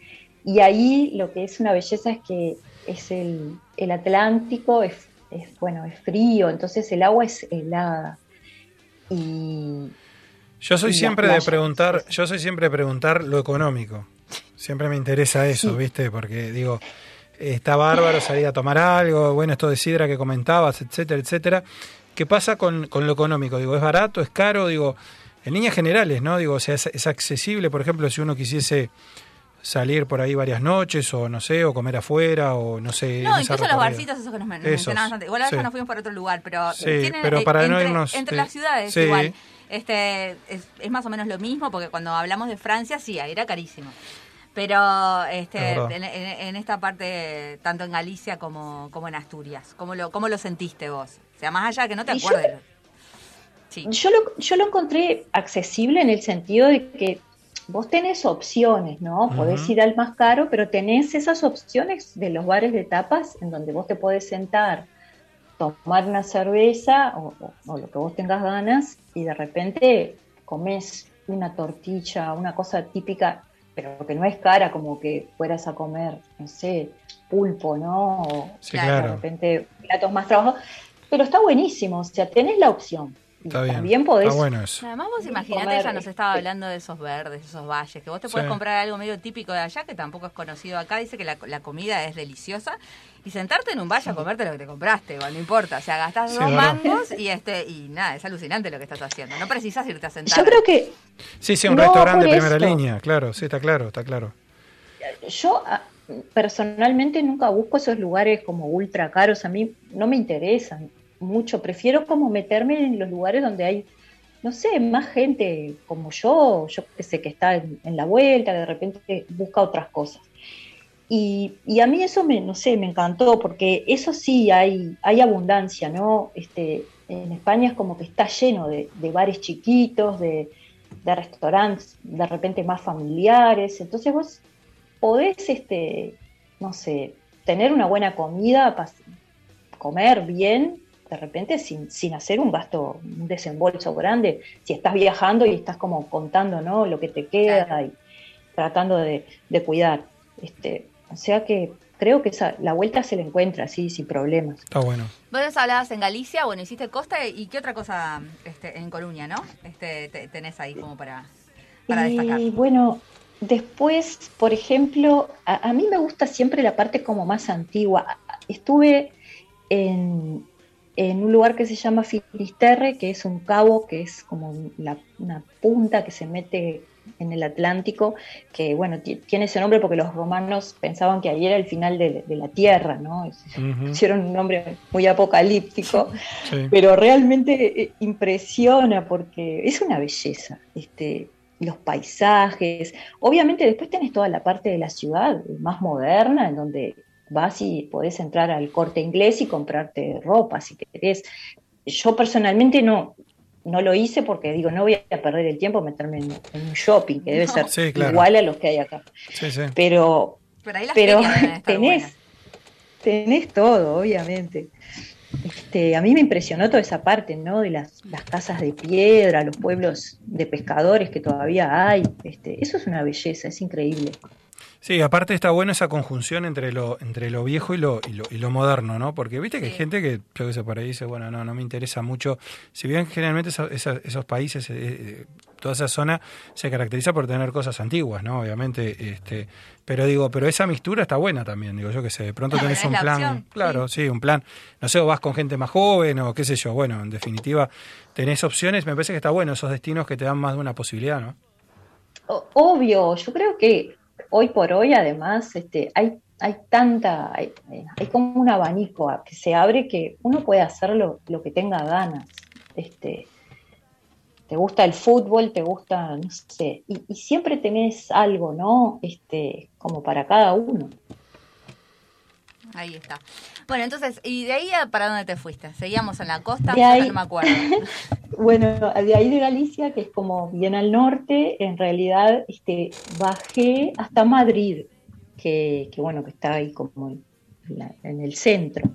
y ahí lo que es una belleza es que es el, el Atlántico, es, es, bueno, es frío, entonces el agua es helada. Y Yo soy Y siempre de preguntar, yo soy siempre de preguntar lo económico. Siempre me interesa eso, ¿viste? Porque digo, está bárbaro salir a tomar algo, bueno, esto de sidra que comentabas, etcétera, etcétera. ¿Qué pasa con, con lo económico? Digo, ¿es barato, es caro? Digo, en líneas generales, ¿no? Digo, o sea, es, es accesible, por ejemplo, si uno quisiese salir por ahí varias noches, o no sé, o comer afuera, o no sé. No, incluso los barcitos esos que nos, men- nos Esos, mencionabas antes. Igual a veces sí. nos fuimos para otro lugar, pero Sí, tienen, pero eh, para no entre, irnos, entre sí. las ciudades Sí. igual. Este, es, es más o menos lo mismo, porque cuando hablamos de Francia, sí, ahí era carísimo. Pero este, en, en- en esta parte, tanto en Galicia como, como en Asturias, ¿cómo lo, ¿cómo lo sentiste vos? O sea, más allá de que no te yo- acuerdes. Sí. yo lo, yo lo encontré accesible en el sentido de que vos tenés opciones, ¿no? Podés ir al más caro, pero tenés esas opciones de los bares de tapas en donde vos te podés sentar, tomar una cerveza o, o- o lo que vos tengas ganas y de repente comes una tortilla, una cosa típica, pero que no es cara, como que fueras a comer, no sé, pulpo, ¿no? O Sí, Claro. de repente platos más trabajados. Pero está buenísimo, o sea, tenés la opción. Está bien. También podés Está bueno eso. Además vos imaginate, ella nos estaba este, hablando de esos verdes, esos valles, que vos te puedes Sí. comprar algo medio típico de allá, que tampoco es conocido acá, dice que la, la comida es deliciosa, y sentarte en un valle a comerte lo que te compraste, igual, no importa, o sea, gastás Sí, dos verdad. mangos y este y nada, es alucinante lo que estás haciendo, no precisas irte a sentar. Yo creo que Sí, sí, un No, restaurante de primera línea, claro, sí, está claro, está claro. yo ah, personalmente nunca busco esos lugares como ultra caros, a mí no me interesan mucho, prefiero como meterme en los lugares donde hay, no sé, más gente como yo, yo que sé que está en, la vuelta, de repente busca otras cosas. Y, y a mí eso me, no sé, me encantó, porque eso sí hay, hay abundancia, ¿no? Este, en España es como que está lleno de, de bares chiquitos, de, de restaurantes de repente más familiares, entonces vos podés, este, no sé, tener una buena comida, comer bien, de repente sin, sin hacer un gasto, un desembolso grande, si estás viajando y estás como contando, ¿no? Lo que te queda Claro. y tratando de, de cuidar. Este, o sea que creo que esa, la vuelta se la encuentra así, sin problemas. Está bueno. Vos nos hablabas en Galicia, bueno, hiciste costa y qué otra cosa este, en Coruña, ¿no? Este, te- tenés ahí como para, para destacar. Y bueno, después, por ejemplo, a, a mí me gusta siempre la parte como más antigua. Estuve en, en un lugar que se llama Finisterre, que es un cabo, que es como la- una punta que se mete en el Atlántico, que bueno, ti- tiene ese nombre porque los romanos pensaban que ahí era el final de, de la tierra, ¿no? Hicieron un nombre muy apocalíptico Sí. pero realmente eh, impresiona porque es una belleza, este, los paisajes. Obviamente después tenés toda la parte de la ciudad más moderna, en donde vas y podés entrar al corte inglés y comprarte ropa si querés. Yo personalmente no, no lo hice porque digo, no voy a perder el tiempo meterme en, en un shopping, que debe No. ser Sí, claro. igual a los que hay acá. Sí, sí. Pero, Pero ahí las tenés, buenas. tenés todo, obviamente. Este, a mí me impresionó toda esa parte, ¿no? De las, las casas de piedra, los pueblos de pescadores que todavía hay. Este, eso es una belleza, es increíble. Sí, aparte está bueno esa conjunción entre lo, entre lo viejo y lo, y lo, y lo moderno, ¿no? Porque viste que hay gente que, yo qué sé, por ahí dice, bueno, no, no me interesa mucho. Si bien generalmente esa- esa- esos países, eh, eh, toda esa zona se caracteriza por tener cosas antiguas, ¿no? Obviamente, este, pero digo, pero esa mixtura está buena también, digo yo que sé, de pronto Bueno, tenés un la plan, opción, claro, sí. un plan, no sé, o vas con gente más joven o qué sé yo, bueno, en definitiva, tenés opciones, me parece que está bueno esos destinos que te dan más de una posibilidad, ¿no? Obvio, yo creo que hoy por hoy además este, hay, hay tanta, hay, hay como un abanico que se abre que uno puede hacer lo, lo que tenga ganas. Este, te gusta el fútbol, te gusta, no sé, y, y siempre tenés algo, ¿no? Este, como para cada uno. Ahí está. Bueno, entonces, ¿y de ahí a para dónde te fuiste? ¿Seguíamos en la costa? Ahí- no me acuerdo. Bueno, de ahí de Galicia, que es como bien al norte, en realidad este, bajé hasta Madrid, que, que bueno, que está ahí como en, la- en el centro.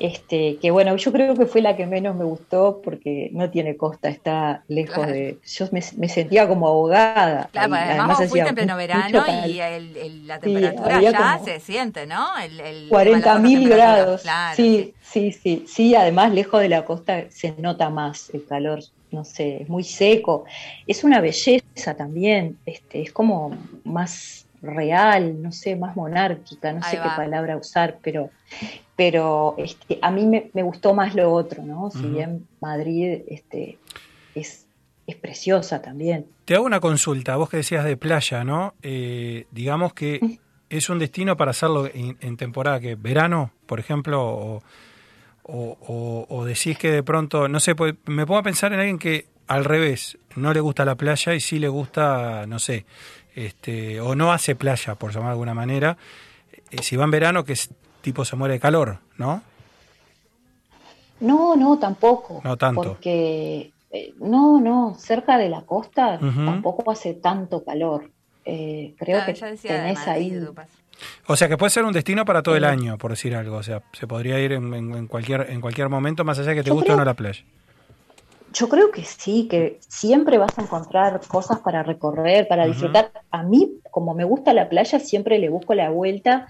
Este, que bueno, yo creo que fue la que menos me gustó porque no tiene costa, está lejos Claro. de. Yo me, me sentía como ahogada. Claro, ahí. porque además, vos fuiste en pleno verano y el- el- la Sí, temperatura había ya se siente, ¿no? El, el- 40 las mil grados. Claro, sí, sí, sí, sí. Además, lejos de la costa se nota más el calor. No sé, es muy seco. Es una belleza también. Este, es como más real, no sé, más monárquica. No Ahí sé qué palabra usar, pero, pero este, a mí me, me gustó más lo otro, ¿no? Si bien Madrid, este, es, es preciosa también. Te hago una consulta, vos que decías de playa, ¿no? Eh, digamos que es un destino para hacerlo en, en temporada que verano, por ejemplo, o, o- o- o decís que de pronto, no sé, pues, me pongo a pensar en alguien que al revés, no le gusta la playa y sí le gusta, no sé, este, o no hace playa, por llamar de alguna manera, eh, si va en verano que tipo se muere de calor, ¿no? No, no, tampoco. No tanto. Porque, eh, no, no, cerca de la costa tampoco hace tanto calor. Eh, creo que tenés ahí. O sea que puede ser un destino para todo el año, por decir algo. O sea, se podría ir en, en- en cualquier, en cualquier momento, más allá de que te Yo guste o no la playa. Yo creo que sí, que siempre vas a encontrar cosas para recorrer, para disfrutar. A mí, como me gusta la playa, siempre le busco la vuelta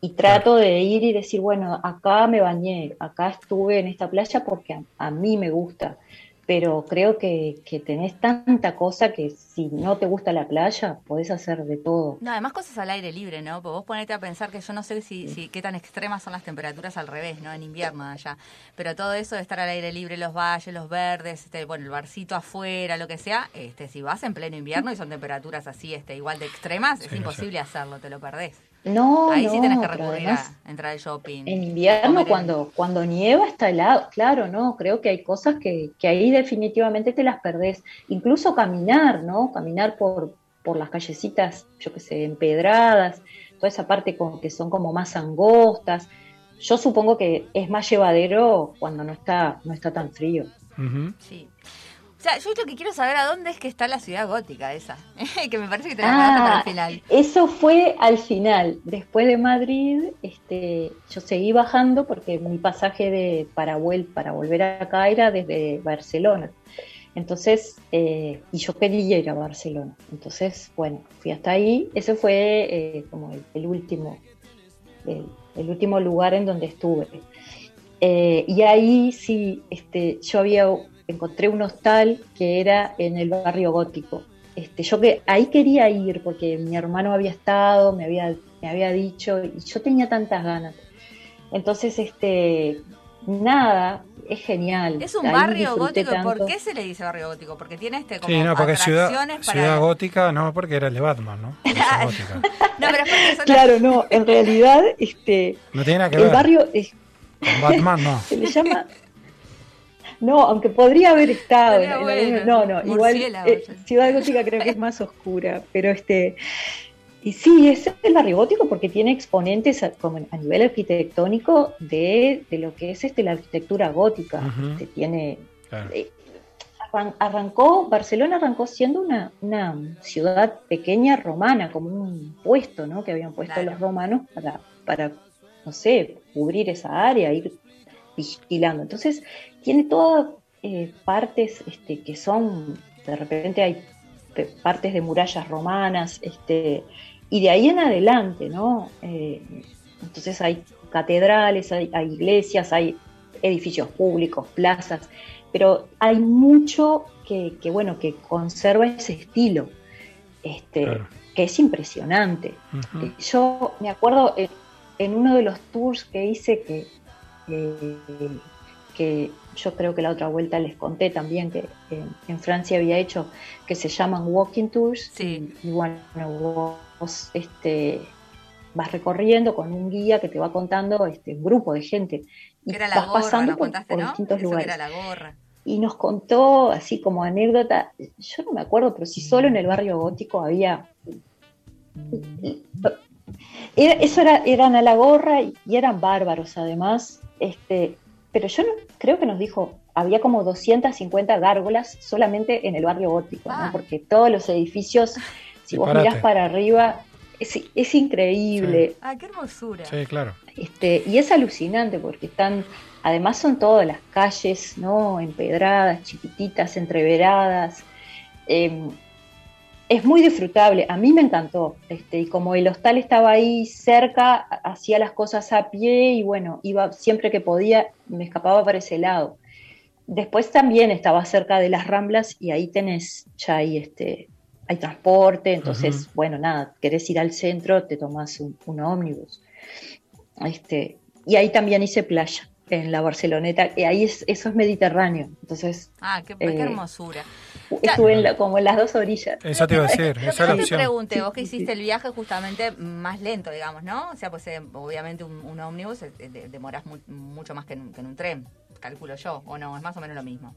y trato de ir y decir, bueno, acá me bañé, acá estuve en esta playa porque a, a mí me gusta. Pero creo que, que tenés tanta cosa que si no te gusta la playa, podés hacer de todo. No, además cosas al aire libre, ¿no? Porque vos ponete a pensar que yo no sé si, si qué tan extremas son las temperaturas al revés, ¿no? En invierno allá. Pero todo eso de estar al aire libre, los valles, los verdes, este, bueno, el barcito afuera, lo que sea, este, si vas en pleno invierno y son temperaturas así, este, igual de extremas, es Sí, imposible hacerlo, te lo perdés. No, Ahí sí no, tenés que recurrir además- a entrar al shopping. En invierno, cuando, cuando nieva, está helado. Claro, no, creo que hay cosas que, que ahí definitivamente te las perdés. Incluso caminar, ¿no? Caminar por, por las callecitas, yo qué sé, empedradas, toda esa parte con, que son como más angostas. Yo supongo que es más llevadero cuando no está, no está tan frío. Sí. Sea, yo lo que quiero saber a dónde es que está la ciudad gótica esa. que me parece que te la mandaste para el Ah, final. eso fue al final. Después de Madrid, este, yo seguí bajando porque mi pasaje de para, para volver acá era desde Barcelona. Entonces, eh, y yo quería ir a Barcelona. Entonces, bueno, fui hasta ahí. Ese fue eh, como el, el último, el, el último lugar en donde estuve. Eh, y ahí sí, este, yo había encontré un hostal que era en el barrio gótico. Este, yo que ahí quería ir porque mi hermano había estado, me había, me había dicho, y yo tenía tantas ganas. Entonces, este, nada, es genial. Es un Ahí barrio gótico. ¿Por tanto. qué se le dice barrio gótico? Porque tiene este como Sí, no, porque ciudad, atracciones para... ciudad gótica, no, porque era el de Batman, ¿no? Por. No, pero es porque son Claro, no, en realidad, este, No tiene nada que el ver. barrio es- Con Batman, no. se le llama. No, aunque podría haber estado. En- en bueno, no, no, igual eh, sí. Ciudad Gótica creo que es más oscura, pero este. Y sí, es el barrio gótico porque tiene exponentes a, como a nivel arquitectónico de, de lo que es este la arquitectura gótica. Este, tiene Claro. eh, arran- arrancó, Barcelona arrancó siendo una, una ciudad pequeña romana, como un puesto, ¿no? Que habían puesto los romanos para, para, no sé, cubrir esa área, ir vigilando. Entonces, tiene todas eh, partes este, que son, de repente hay partes de murallas romanas, este, y de ahí en adelante, ¿no? Eh, entonces hay catedrales, hay, hay iglesias, hay edificios públicos, plazas, pero hay mucho que, que, bueno, que conserva ese estilo, este, que es impresionante. Eh, Yo me acuerdo en uno de los tours que hice que, eh, que yo creo que la otra vuelta les conté también que en, en Francia había hecho que se llaman walking tours y, y bueno vos este vas recorriendo con un guía que te va contando este un grupo de gente y era la vas gorra, pasando por, contaste, por ¿no? distintos Eso lugares era la gorra. y nos contó así como anécdota, yo no me acuerdo, pero si solo en el barrio gótico había... Era- eso era, eran a la gorra y, y eran bárbaros además, este, pero yo no, creo que nos dijo, había como 250 gárgolas solamente en el barrio gótico, ¿no? porque todos los edificios, si vos mirás para arriba, es, es increíble. Ah, qué hermosura. Sí, claro. Este, y es alucinante porque están, además son todas las calles, ¿no? Empedradas, chiquititas, entreveradas. Eh, es muy disfrutable, a mí me encantó. Este, y como el hostal estaba ahí cerca, ha- hacía las cosas a pie y bueno, iba siempre que podía, me escapaba para ese lado. Después también estaba cerca de las Ramblas y ahí tenés, ya hay este, hay transporte, entonces, bueno, nada, querés ir al centro, te tomás un, un ómnibus. Este, y ahí también hice playa, en la Barceloneta, y ahí es, eso es Mediterráneo, entonces Ah, qué, qué Eh, hermosura. estuve en la- como en las dos orillas. Eso te iba a decir, Lo esa es la yo te opción. pregunté, vos que hiciste el viaje justamente más lento, digamos, ¿no? O sea, pues eh, obviamente un, un ómnibus eh, de- demoras mu- mucho más que en, que en un tren, calculo yo, o no, es más o menos lo mismo.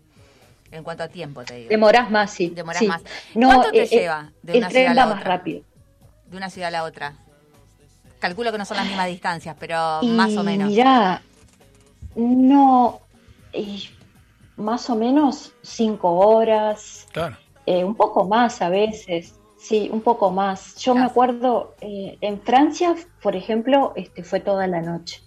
En cuanto a tiempo, te digo. Demorás más, sí. Demorás sí. más. No, ¿Cuánto te eh, lleva de el una tren ciudad a la va más otra? rápido. De una ciudad a la otra. Calculo que no son las mismas distancias, pero Y más o menos. Mirá, no, eh, más o menos cinco horas, Claro. eh, un poco más a veces, sí, un poco más. Yo me acuerdo, eh, en Francia, por ejemplo, este, fue toda la noche.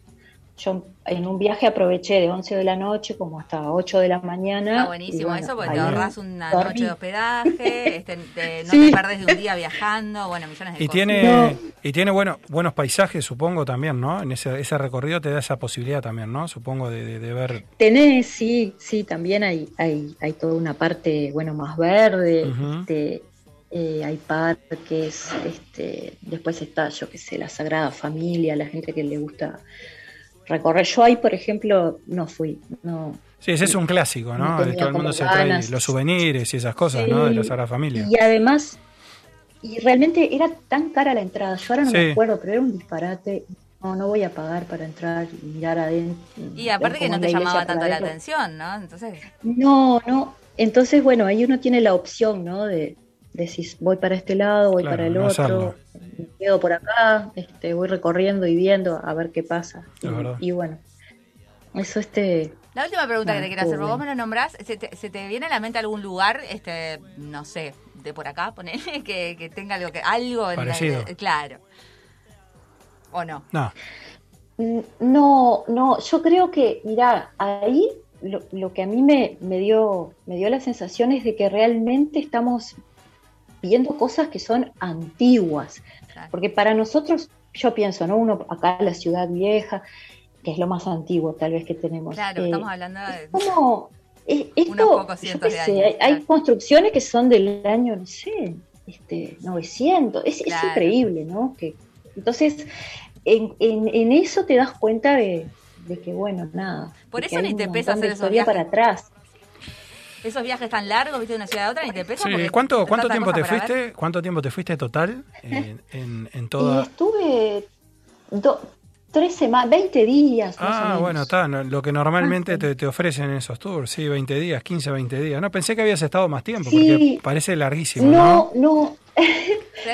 Yo en un viaje aproveché de 11 de la noche como hasta 8 de la mañana. Está buenísimo y bueno, eso, porque te ahorras una dormí. noche de hospedaje, este, te- no Sí. te perdes de un día viajando, bueno, millones de Y cosas. tiene, y tiene bueno, buenos paisajes, supongo, también, ¿no? En ese, ese recorrido te da esa posibilidad también, ¿no? Supongo de, de- de ver... Tenés, sí, sí, también hay, hay, hay toda una parte, bueno, más verde, Ujú. este, eh, hay parques, este, después está, yo qué sé, la Sagrada Familia, la gente que le gusta recorrer. Yo ahí, por ejemplo, no fui, no. Sí, ese es un clásico, No ¿no? Todo el mundo se trae ganas. los souvenirs y esas cosas, Sí. ¿no? De la Sagrada Familia. Y además, y realmente era tan cara la entrada, yo ahora no Sí. me acuerdo, pero era un disparate. No, no voy a pagar para entrar y mirar adentro. Y aparte que no te llamaba tanto la atención, ¿no? Entonces, No, no. Entonces, bueno, ahí uno tiene la opción, ¿no? De, de si voy para este lado, voy Claro, para el no otro, hacerlo. me quedo por acá, este, voy recorriendo y viendo a ver qué pasa. Y, Es verdad. y bueno, eso este... la última pregunta que te quiero hacer, vos me lo nombrás, ¿se te, se te viene a la mente algún lugar, este, no sé, de por acá, ponele, que, que tenga algo, que, algo en la- claro. ¿O no? No, Mm, No, no, yo creo que, mira, ahí lo, lo que a mí me, me dio, me dio la sensación es de que realmente estamos viendo cosas que son antiguas. Porque para nosotros, yo pienso, ¿no? Uno acá en la ciudad vieja, que es lo más antiguo tal vez que tenemos. Claro, eh, estamos hablando de... como eh, esto, Unos pocos yo cientos de sé, años, hay, hay construcciones que son del año, no sé, este, 900, es, es increíble, ¿no? Que, entonces, en, en, en eso te das cuenta de, de que, bueno, nada. Por eso ni te pesa hacer esos viajes. para atrás. Esos viajes tan largos, viste, de una ciudad a otra, ni te pesa. Sí, ¿cuánto, cuánto tiempo te ver. fuiste? ¿Cuánto tiempo te fuiste total en, en, en Y toda...? estuve do- tres semanas, 20 días. más o Ah, menos. bueno, está, lo que normalmente te, te ofrecen en esos tours, sí, 20 días, 15, 20 días. No, pensé que habías estado más tiempo, Sí. porque parece larguísimo, ¿no? No, no.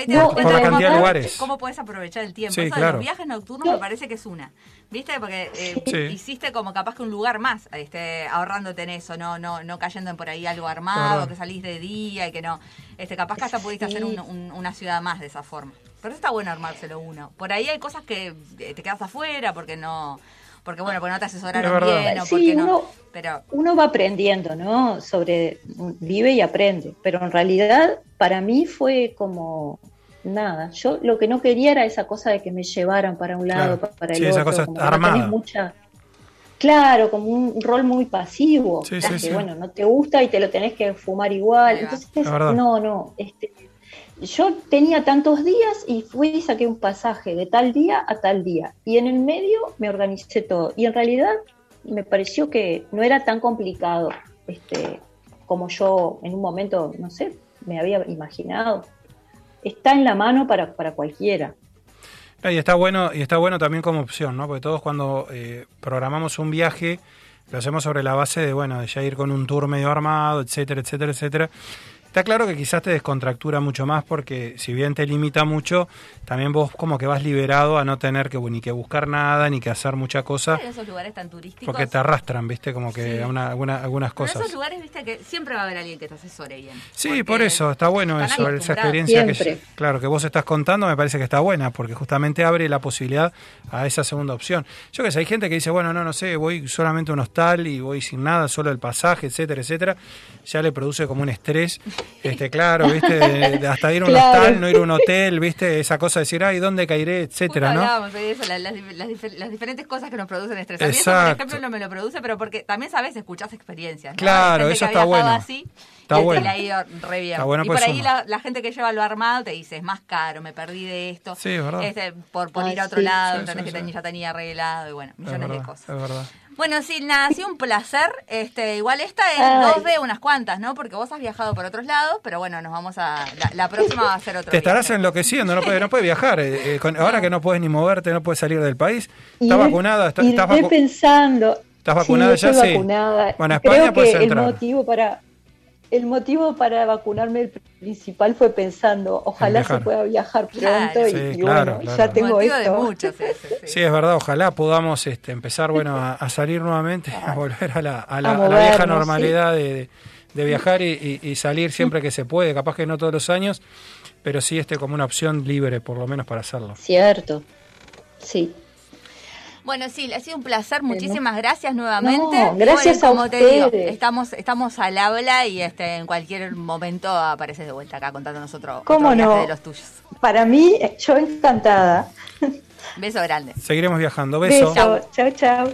No, la cómo cantidad de podés- lugares. cómo puedes aprovechar el tiempo. Sí, Eso de los viajes nocturnos me parece que es una. ¿Viste? Porque eh, Sí. hiciste como capaz que un lugar más, este, ahorrándote en eso, no, no, no cayendo en por ahí algo armado, que salís de día y que no. Este, capaz que hasta pudiste hacer un- un- una ciudad más de esa forma. Pero está bueno armárselo uno. Por ahí hay cosas que eh, te quedas afuera porque no. Porque bueno, porque no te Es asesoraron bien o Sí, porque no. uno- Pero uno va aprendiendo, ¿no? Sobre, vive y aprende, pero en realidad para mí fue como nada. Yo lo que no quería era esa cosa de que me llevaran para un lado, Claro. para el Sí, otro. esa cosa como que no armada. tenés mucha, claro, como un rol muy pasivo, Sí, que sí, sí. bueno, no te gusta y te lo tenés que fumar igual. Entonces, Es verdad. no, no, este, yo tenía tantos días y fui y saqué un pasaje de tal día a tal día. Y en el medio me organicé todo. Y en realidad me pareció que no era tan complicado este, como yo en un momento, no sé, me había imaginado. Está en la mano para, para cualquiera. No, y está bueno, y está bueno también como opción, ¿no? Porque todos cuando eh, programamos un viaje, lo hacemos sobre la base de, bueno, de ya ir con un tour medio armado, etcétera, etcétera, etcétera. Está claro que quizás te descontractura mucho más porque si bien te limita mucho, también vos como que vas liberado a no tener que ni que buscar nada, ni que hacer mucha cosa, en esos lugares tan turísticos. porque te arrastran, ¿viste? Como que Sí. a una- alguna- algunas Pero en cosas. esos lugares, viste que siempre va a haber alguien que te asesore bien. Sí, por eso, está bueno eso, esa experiencia que, claro, que vos estás contando me parece que está buena, porque justamente abre la posibilidad a esa segunda opción. Yo que sé, hay gente que dice, bueno, no, no sé, voy solamente a un hostal y voy sin nada, solo el pasaje, etcétera, etcétera, ya le produce como un estrés, este, claro, viste, de- de hasta ir a un Claro. hostal, no ir a un hotel, viste, esa cosa de decir, ay, ¿dónde caeré, etcétera, Justo ¿no? hablábamos de eso, la- las, dif- las dif- las diferentes cosas que nos producen estrés. A mí eso, por Exacto. ejemplo, no me lo produce, pero porque también, ¿sabes? Escuchás experiencias. ¿no? Claro, eso que está bueno. Así, Está y que bueno. le ha ido re bien. Está bueno, y pues, por ahí la, la gente que lleva lo armado te dice, es más caro, me perdí de esto. Sí, es verdad. Este, por, por Ah, ir a otro sí. lado, Sí, entendés sí, que ya tenía arreglado y bueno, Es millones de cosas. es verdad. Bueno, sí, nada, ha sido un placer. Este, igual esta es Ay. dos de unas cuantas, ¿no? Porque vos has viajado por otros lados, pero bueno, nos vamos a. La, la próxima va a ser otro. Te estarás viaje. enloqueciendo, no puedes no puede viajar. eh, eh, con- ahora que no puedes ni moverte, no puedes salir del país. ¿Estás vacunada? ¿Estás, iré estás vacu- pensando. ¿Estás vacunada sí, ya? estoy Sí. vacunada. Bueno, a España Creo puedes que el entrar. motivo para el motivo para vacunarme el principal fue pensando, ojalá se pueda viajar Claro. pronto y, Sí, y claro, bueno, claro. ya tengo Motivo esto. de muchos, sí, sí, sí. Sí, es verdad, ojalá podamos este, empezar bueno, a, a salir nuevamente, a volver a la, a la- A a la movernos, vieja sí. normalidad de, de viajar y, y- y salir siempre que se puede, capaz que no todos los años, pero sí este como una opción libre por lo menos para hacerlo. Cierto. Sí. Bueno, sí, ha sido un placer. Muchísimas gracias nuevamente. No, gracias Bueno, a como te digo, estamos, estamos al habla y este, en cualquier momento apareces de vuelta acá contando nosotros ¿Cómo otro no? de los tuyos. Para mí, yo encantada. Beso grande. Seguiremos viajando. Beso. Beso. Chao, chao.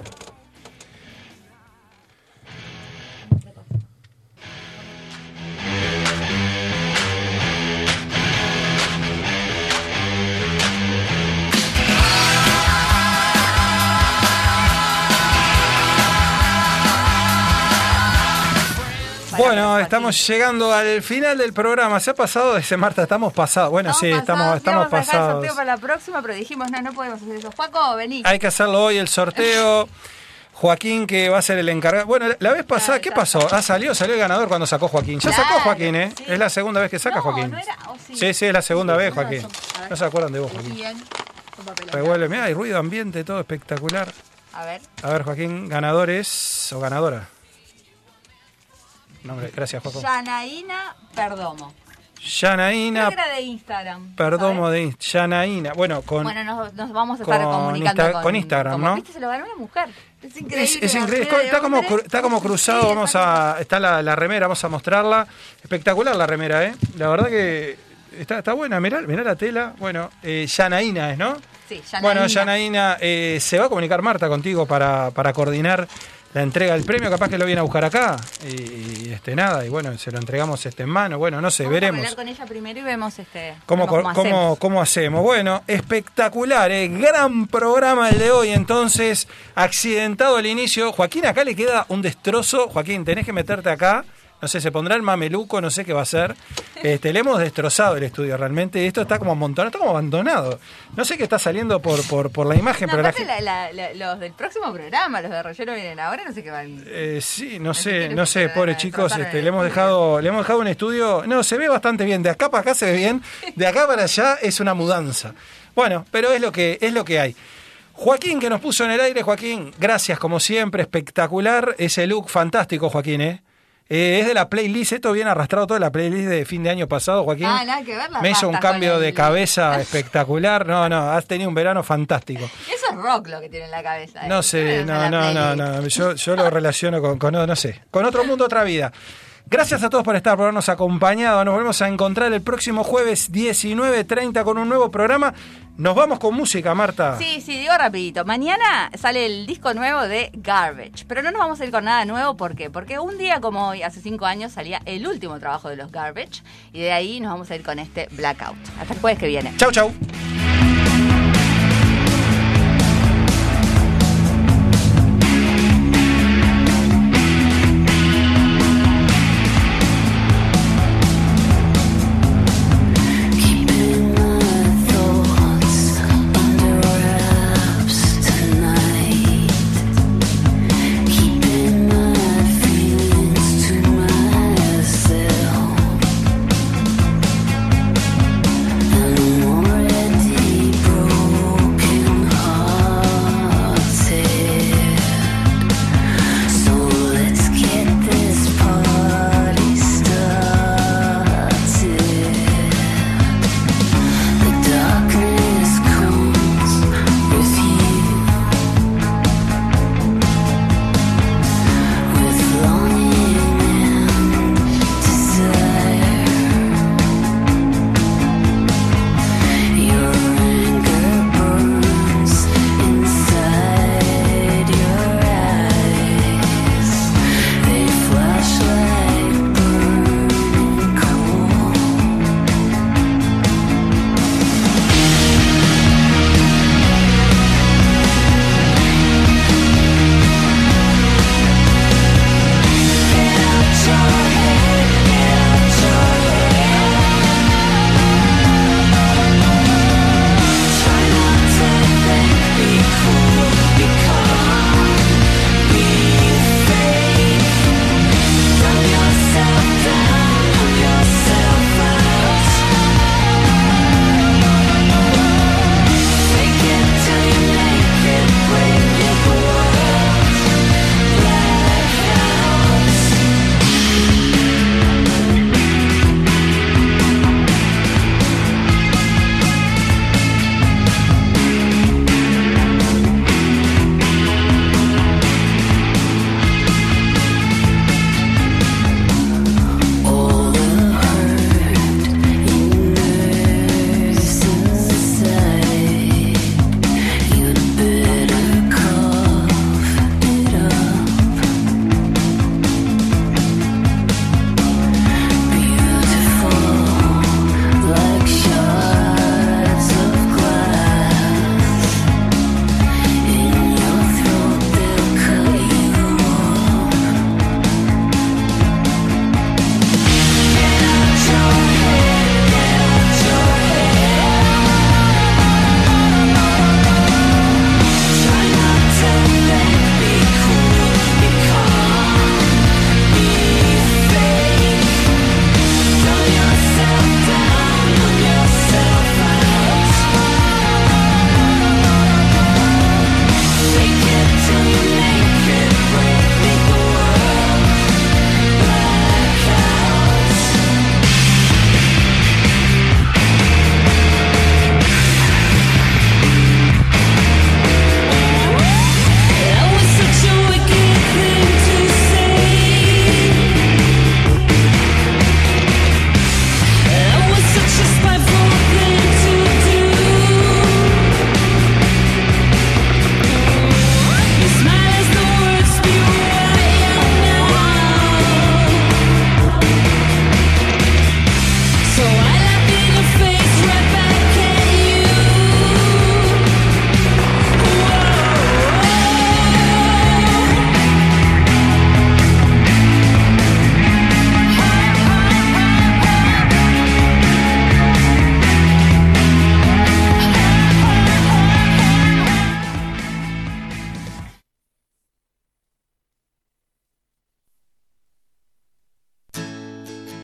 Bueno, estamos llegando al final del programa. ¿Se ha pasado ese Marta? Estamos pasados. Bueno, sí, estamos, estamos el pasados. sorteo para la próxima, pero dijimos, no, no podemos hacer eso. Paco, vení. Hay que hacerlo hoy el sorteo. Joaquín, que va a ser el encargado. Bueno, la vez pasada, ¿qué pasó? Ah, salió, salió el ganador cuando sacó Joaquín. Ya sacó Joaquín, ¿eh? sí. Es la segunda vez que saca No, Joaquín. no era- oh, sí. Sí, sí, es la segunda vez, Joaquín. No se acuerdan de vos, Joaquín. Bien. Revuelve, mira, hay ruido ambiente, todo espectacular. A ver. A ver, Joaquín, ganadores o ganadora. Nombre, gracias, Joaquín. Yanaína Perdomo. Yanaína Creo que era de Instagram. Perdomo ¿sabes? de Inst- Yanaína. Bueno, con. Bueno, nos, nos vamos a estar comunicando Insta- con, con Instagram, como, ¿no? ¿Viste? Se lo ganó una mujer. Es increíble. Es, es está como, está como cruzado, Sí, vamos a, está la, la remera, vamos a mostrarla. Espectacular la remera, ¿eh? La verdad que está, está buena, mirá, mirá la tela. Bueno, eh, Yanaína es, ¿no? Sí, Yanaína. Bueno, Yanaína, eh, se va a comunicar Marta contigo para, para coordinar la entrega del premio, capaz que lo viene a buscar acá. Y, y, este nada, y bueno, se lo entregamos este en mano. Bueno, no sé, Vamos a veremos. hablar con ella primero y vemos este. ¿Cómo, vemos cómo, cómo hacemos. cómo hacemos? Bueno, espectacular, ¿eh? gran programa el de hoy. Entonces, accidentado el inicio. Joaquín, acá le queda un destrozo. Joaquín, tenés que meterte acá. No sé, se pondrá el mameluco, no sé qué va a hacer. Este, le hemos destrozado el estudio realmente. Esto está como amontonado, está como abandonado. No sé qué está saliendo por, por, por la imagen, No, pero la aparte gente- la- la- la- los del próximo programa, los de Relleno vienen ahora, no sé qué van. Eh, sí, no sé, no sé, pobres chicos, este, le hemos dejado, le hemos dejado un estudio, no, se ve bastante bien, de acá para acá se ve bien, de acá para allá es una mudanza. Bueno, pero es lo que, es lo que hay. Joaquín, que nos puso en el aire, Joaquín, gracias como siempre, espectacular, ese look fantástico, Joaquín, ¿eh? Eh, es de la playlist, esto viene arrastrado toda la playlist de fin de año pasado, Joaquín. Ah, nada que ver las Me hizo un cambio de el- cabeza espectacular. No, no, has tenido un verano fantástico. Eso es rock lo que tiene en la cabeza. ¿eh? No sé, no, no, no, no. Yo, yo lo relaciono con, con, no sé, con otro mundo, otra vida. Gracias a todos por estar, por habernos acompañado. Nos volvemos a encontrar el próximo jueves 19.30 con un nuevo programa. Nos vamos con música, Marta. Sí, sí, digo rapidito. Mañana sale el disco nuevo de Garbage, pero no nos vamos a ir con nada nuevo, ¿por qué? Porque un día como hoy, hace cinco años, salía el último trabajo de los Garbage y de ahí nos vamos a ir con este Blackout. Hasta el jueves que viene. Chau, chau.